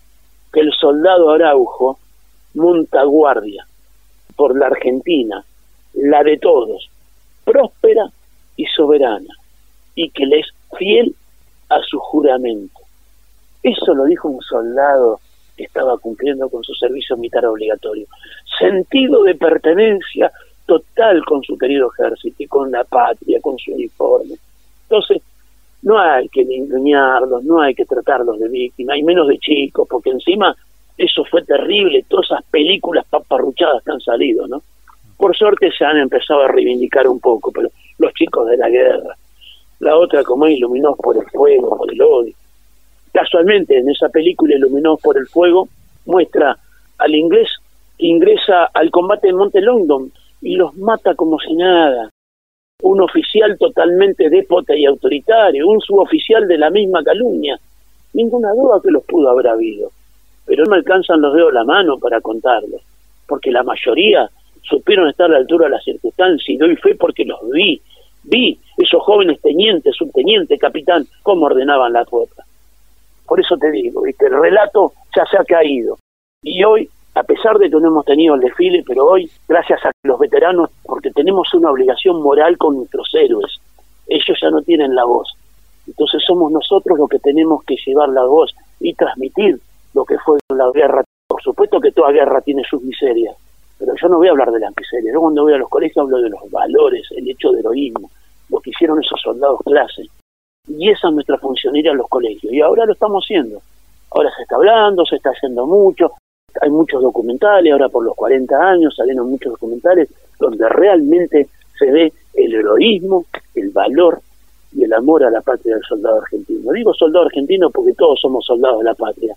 que el soldado Araujo monta guardia por la Argentina, la de todos, próspera y soberana, y que le es fiel a su juramento. Eso lo dijo un soldado que estaba cumpliendo con su servicio militar obligatorio. Sentido de pertenencia total con su querido ejército y con la patria, con su uniforme. Entonces, no hay que engañarlos, no hay que tratarlos de víctimas, y menos de chicos, porque encima eso fue terrible, todas esas películas paparruchadas que han salido, ¿no? Por suerte se han empezado a reivindicar un poco, pero los chicos de la guerra, la otra como Iluminados por el fuego, por el odio. Casualmente en esa película Iluminados por el fuego muestra al inglés que ingresa al combate en Monte Longdon y los mata como si nada. Un oficial totalmente déspota y autoritario, un suboficial de la misma calumnia. Ninguna duda que los pudo haber habido pero no alcanzan los dedos de la mano para contarlo, porque la mayoría supieron estar a la altura de las circunstancias y doy fe porque los vi, vi esos jóvenes tenientes, subtenientes, capitán, cómo ordenaban la cuota. Por eso te digo, ¿viste? el relato ya se ha caído. Y hoy, a pesar de que no hemos tenido el desfile, pero hoy, gracias a los veteranos, porque tenemos una obligación moral con nuestros héroes, ellos ya no tienen la voz. Entonces somos nosotros los que tenemos que llevar la voz y transmitir lo que fue la guerra. Por supuesto que toda guerra tiene sus miserias, pero yo no voy a hablar de la miseria. Yo cuando voy a los colegios hablo de los valores, el hecho de heroísmo, lo que hicieron esos soldados clase. Y esa es nuestra función, ir a los colegios. Y ahora lo estamos haciendo. Ahora se está hablando, se está haciendo mucho. Hay muchos documentales, ahora por los 40 años salieron muchos documentales donde realmente se ve el heroísmo, el valor y el amor a la patria del soldado argentino. Digo soldado argentino porque todos somos soldados de la patria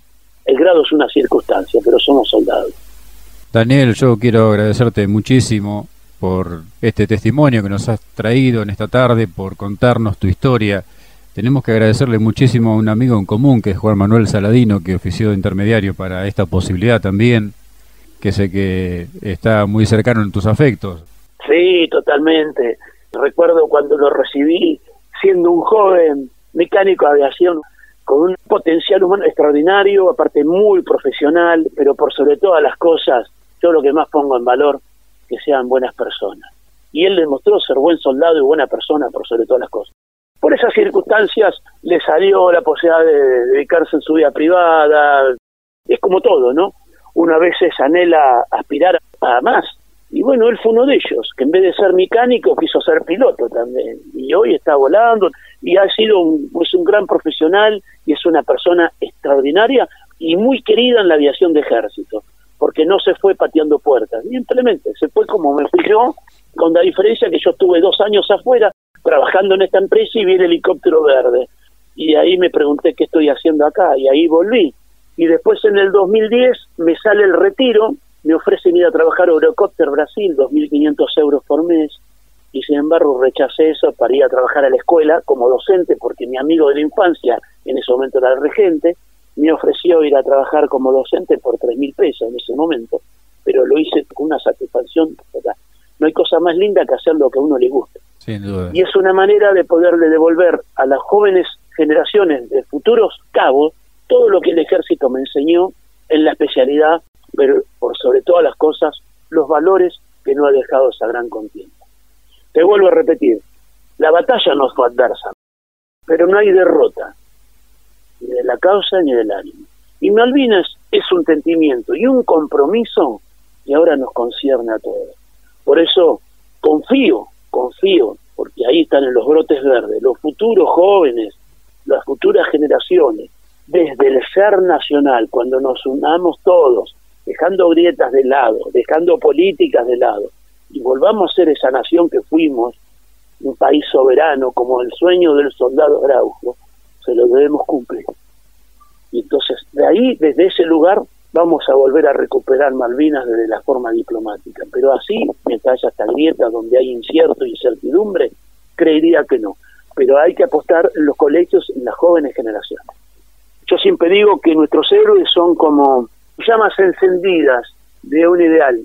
el grado es una circunstancia, pero somos soldados. Daniel, yo quiero agradecerte muchísimo por este testimonio que nos has traído en esta tarde, por contarnos tu historia. Tenemos que agradecerle muchísimo a un amigo en común, que es Juan Manuel Saladino, que ofició de intermediario para esta posibilidad también, que sé que está muy cercano en tus afectos. Sí, totalmente. Recuerdo cuando lo recibí siendo un joven mecánico de aviación, con un potencial humano extraordinario, aparte muy profesional, pero por sobre todas las cosas, yo lo que más pongo en valor, que sean buenas personas. Y él demostró ser buen soldado y buena persona por sobre todas las cosas. Por esas circunstancias le salió la posibilidad de dedicarse en su vida privada. Es como todo, ¿no? Una vez veces anhela aspirar a más. Y bueno, él fue uno de ellos, que en vez de ser mecánico quiso ser piloto también. Y hoy está volando y ha sido un, pues un gran profesional y es una persona extraordinaria y muy querida en la aviación de ejército, porque no se fue pateando puertas, simplemente se fue como me fui yo, con la diferencia que yo estuve dos años afuera trabajando en esta empresa y vi el helicóptero verde. Y ahí me pregunté qué estoy haciendo acá y ahí volví. Y después en el 2010 me sale el retiro, me ofrecen ir a trabajar a Eurocopter Brasil, 2.500 euros por mes, y sin embargo rechacé eso para ir a trabajar a la escuela como docente porque mi amigo de la infancia, en ese momento era el regente, me ofreció ir a trabajar como docente por tres mil pesos en ese momento, pero lo hice con una satisfacción. No hay cosa más linda que hacer lo que a uno le gusta. Y es una manera de poderle devolver a las jóvenes generaciones de futuros cabos todo lo que el ejército me enseñó en la especialidad, pero por sobre todas las cosas, los valores que no ha dejado esa gran contienda. Te vuelvo a repetir, la batalla no fue adversa, pero no hay derrota, ni de la causa ni del ánimo. Y Malvinas es un sentimiento y un compromiso que ahora nos concierne a todos. Por eso confío, confío, porque ahí están en los brotes verdes, los futuros jóvenes, las futuras generaciones, desde el ser nacional, cuando nos unamos todos, dejando grietas de lado, dejando políticas de lado, y volvamos a ser esa nación que fuimos, un país soberano como el sueño del soldado Araujo, se lo debemos cumplir. Y entonces, de ahí, desde ese lugar, vamos a volver a recuperar Malvinas desde la forma diplomática. Pero así, mientras haya esta grieta donde hay incierto y incertidumbre, creería que no. Pero hay que apostar en los colegios en las jóvenes generaciones. Yo siempre digo que nuestros héroes son como llamas encendidas de un ideal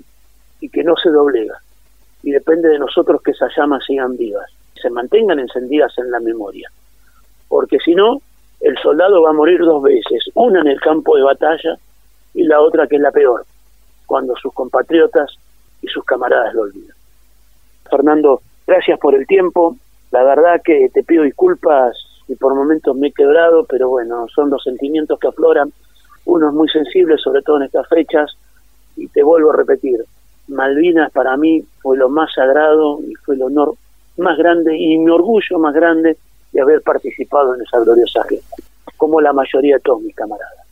y que no se doblega y depende de nosotros que esas llamas sigan vivas, se mantengan encendidas en la memoria. Porque si no, el soldado va a morir dos veces, una en el campo de batalla y la otra que es la peor, cuando sus compatriotas y sus camaradas lo olvidan. Fernando, gracias por el tiempo. La verdad que te pido disculpas y por momentos me he quebrado, pero bueno, son los sentimientos que afloran. Uno es muy sensible, sobre todo en estas fechas, y te vuelvo a repetir, Malvinas para mí fue lo más sagrado y fue el honor más grande y mi orgullo más grande de haber participado en esa gloriosa gesta, como la mayoría de todos mis camaradas.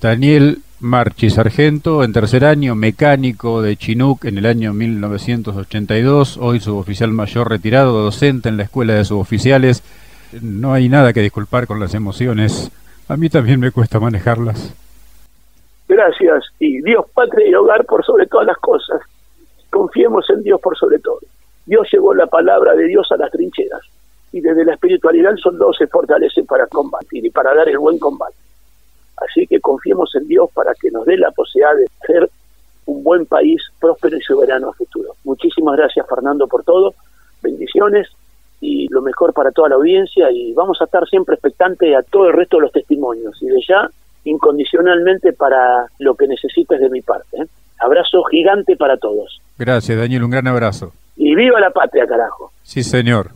Daniel, Marchi Sargento, en tercer año, mecánico de Chinook en el año 1982, hoy suboficial mayor retirado, docente en la Escuela de Suboficiales. No hay nada que disculpar con las emociones. A mí también me cuesta manejarlas. Gracias. Y Dios, patria y hogar por sobre todas las cosas. Confiemos en Dios por sobre todo. Dios llevó la palabra de Dios a las trincheras. Y desde la espiritualidad el soldado se fortalece para combatir y para dar el buen combate. Así que confiemos en Dios para que nos dé la posibilidad de ser un buen país próspero y soberano a futuro. Muchísimas gracias Fernando por todo, bendiciones y lo mejor para toda la audiencia y vamos a estar siempre expectantes a todo el resto de los testimonios y de ya incondicionalmente para lo que necesites de mi parte. ¿eh? Abrazo gigante para todos. Gracias Daniel, un gran abrazo. Y viva la patria, carajo. Sí, señor.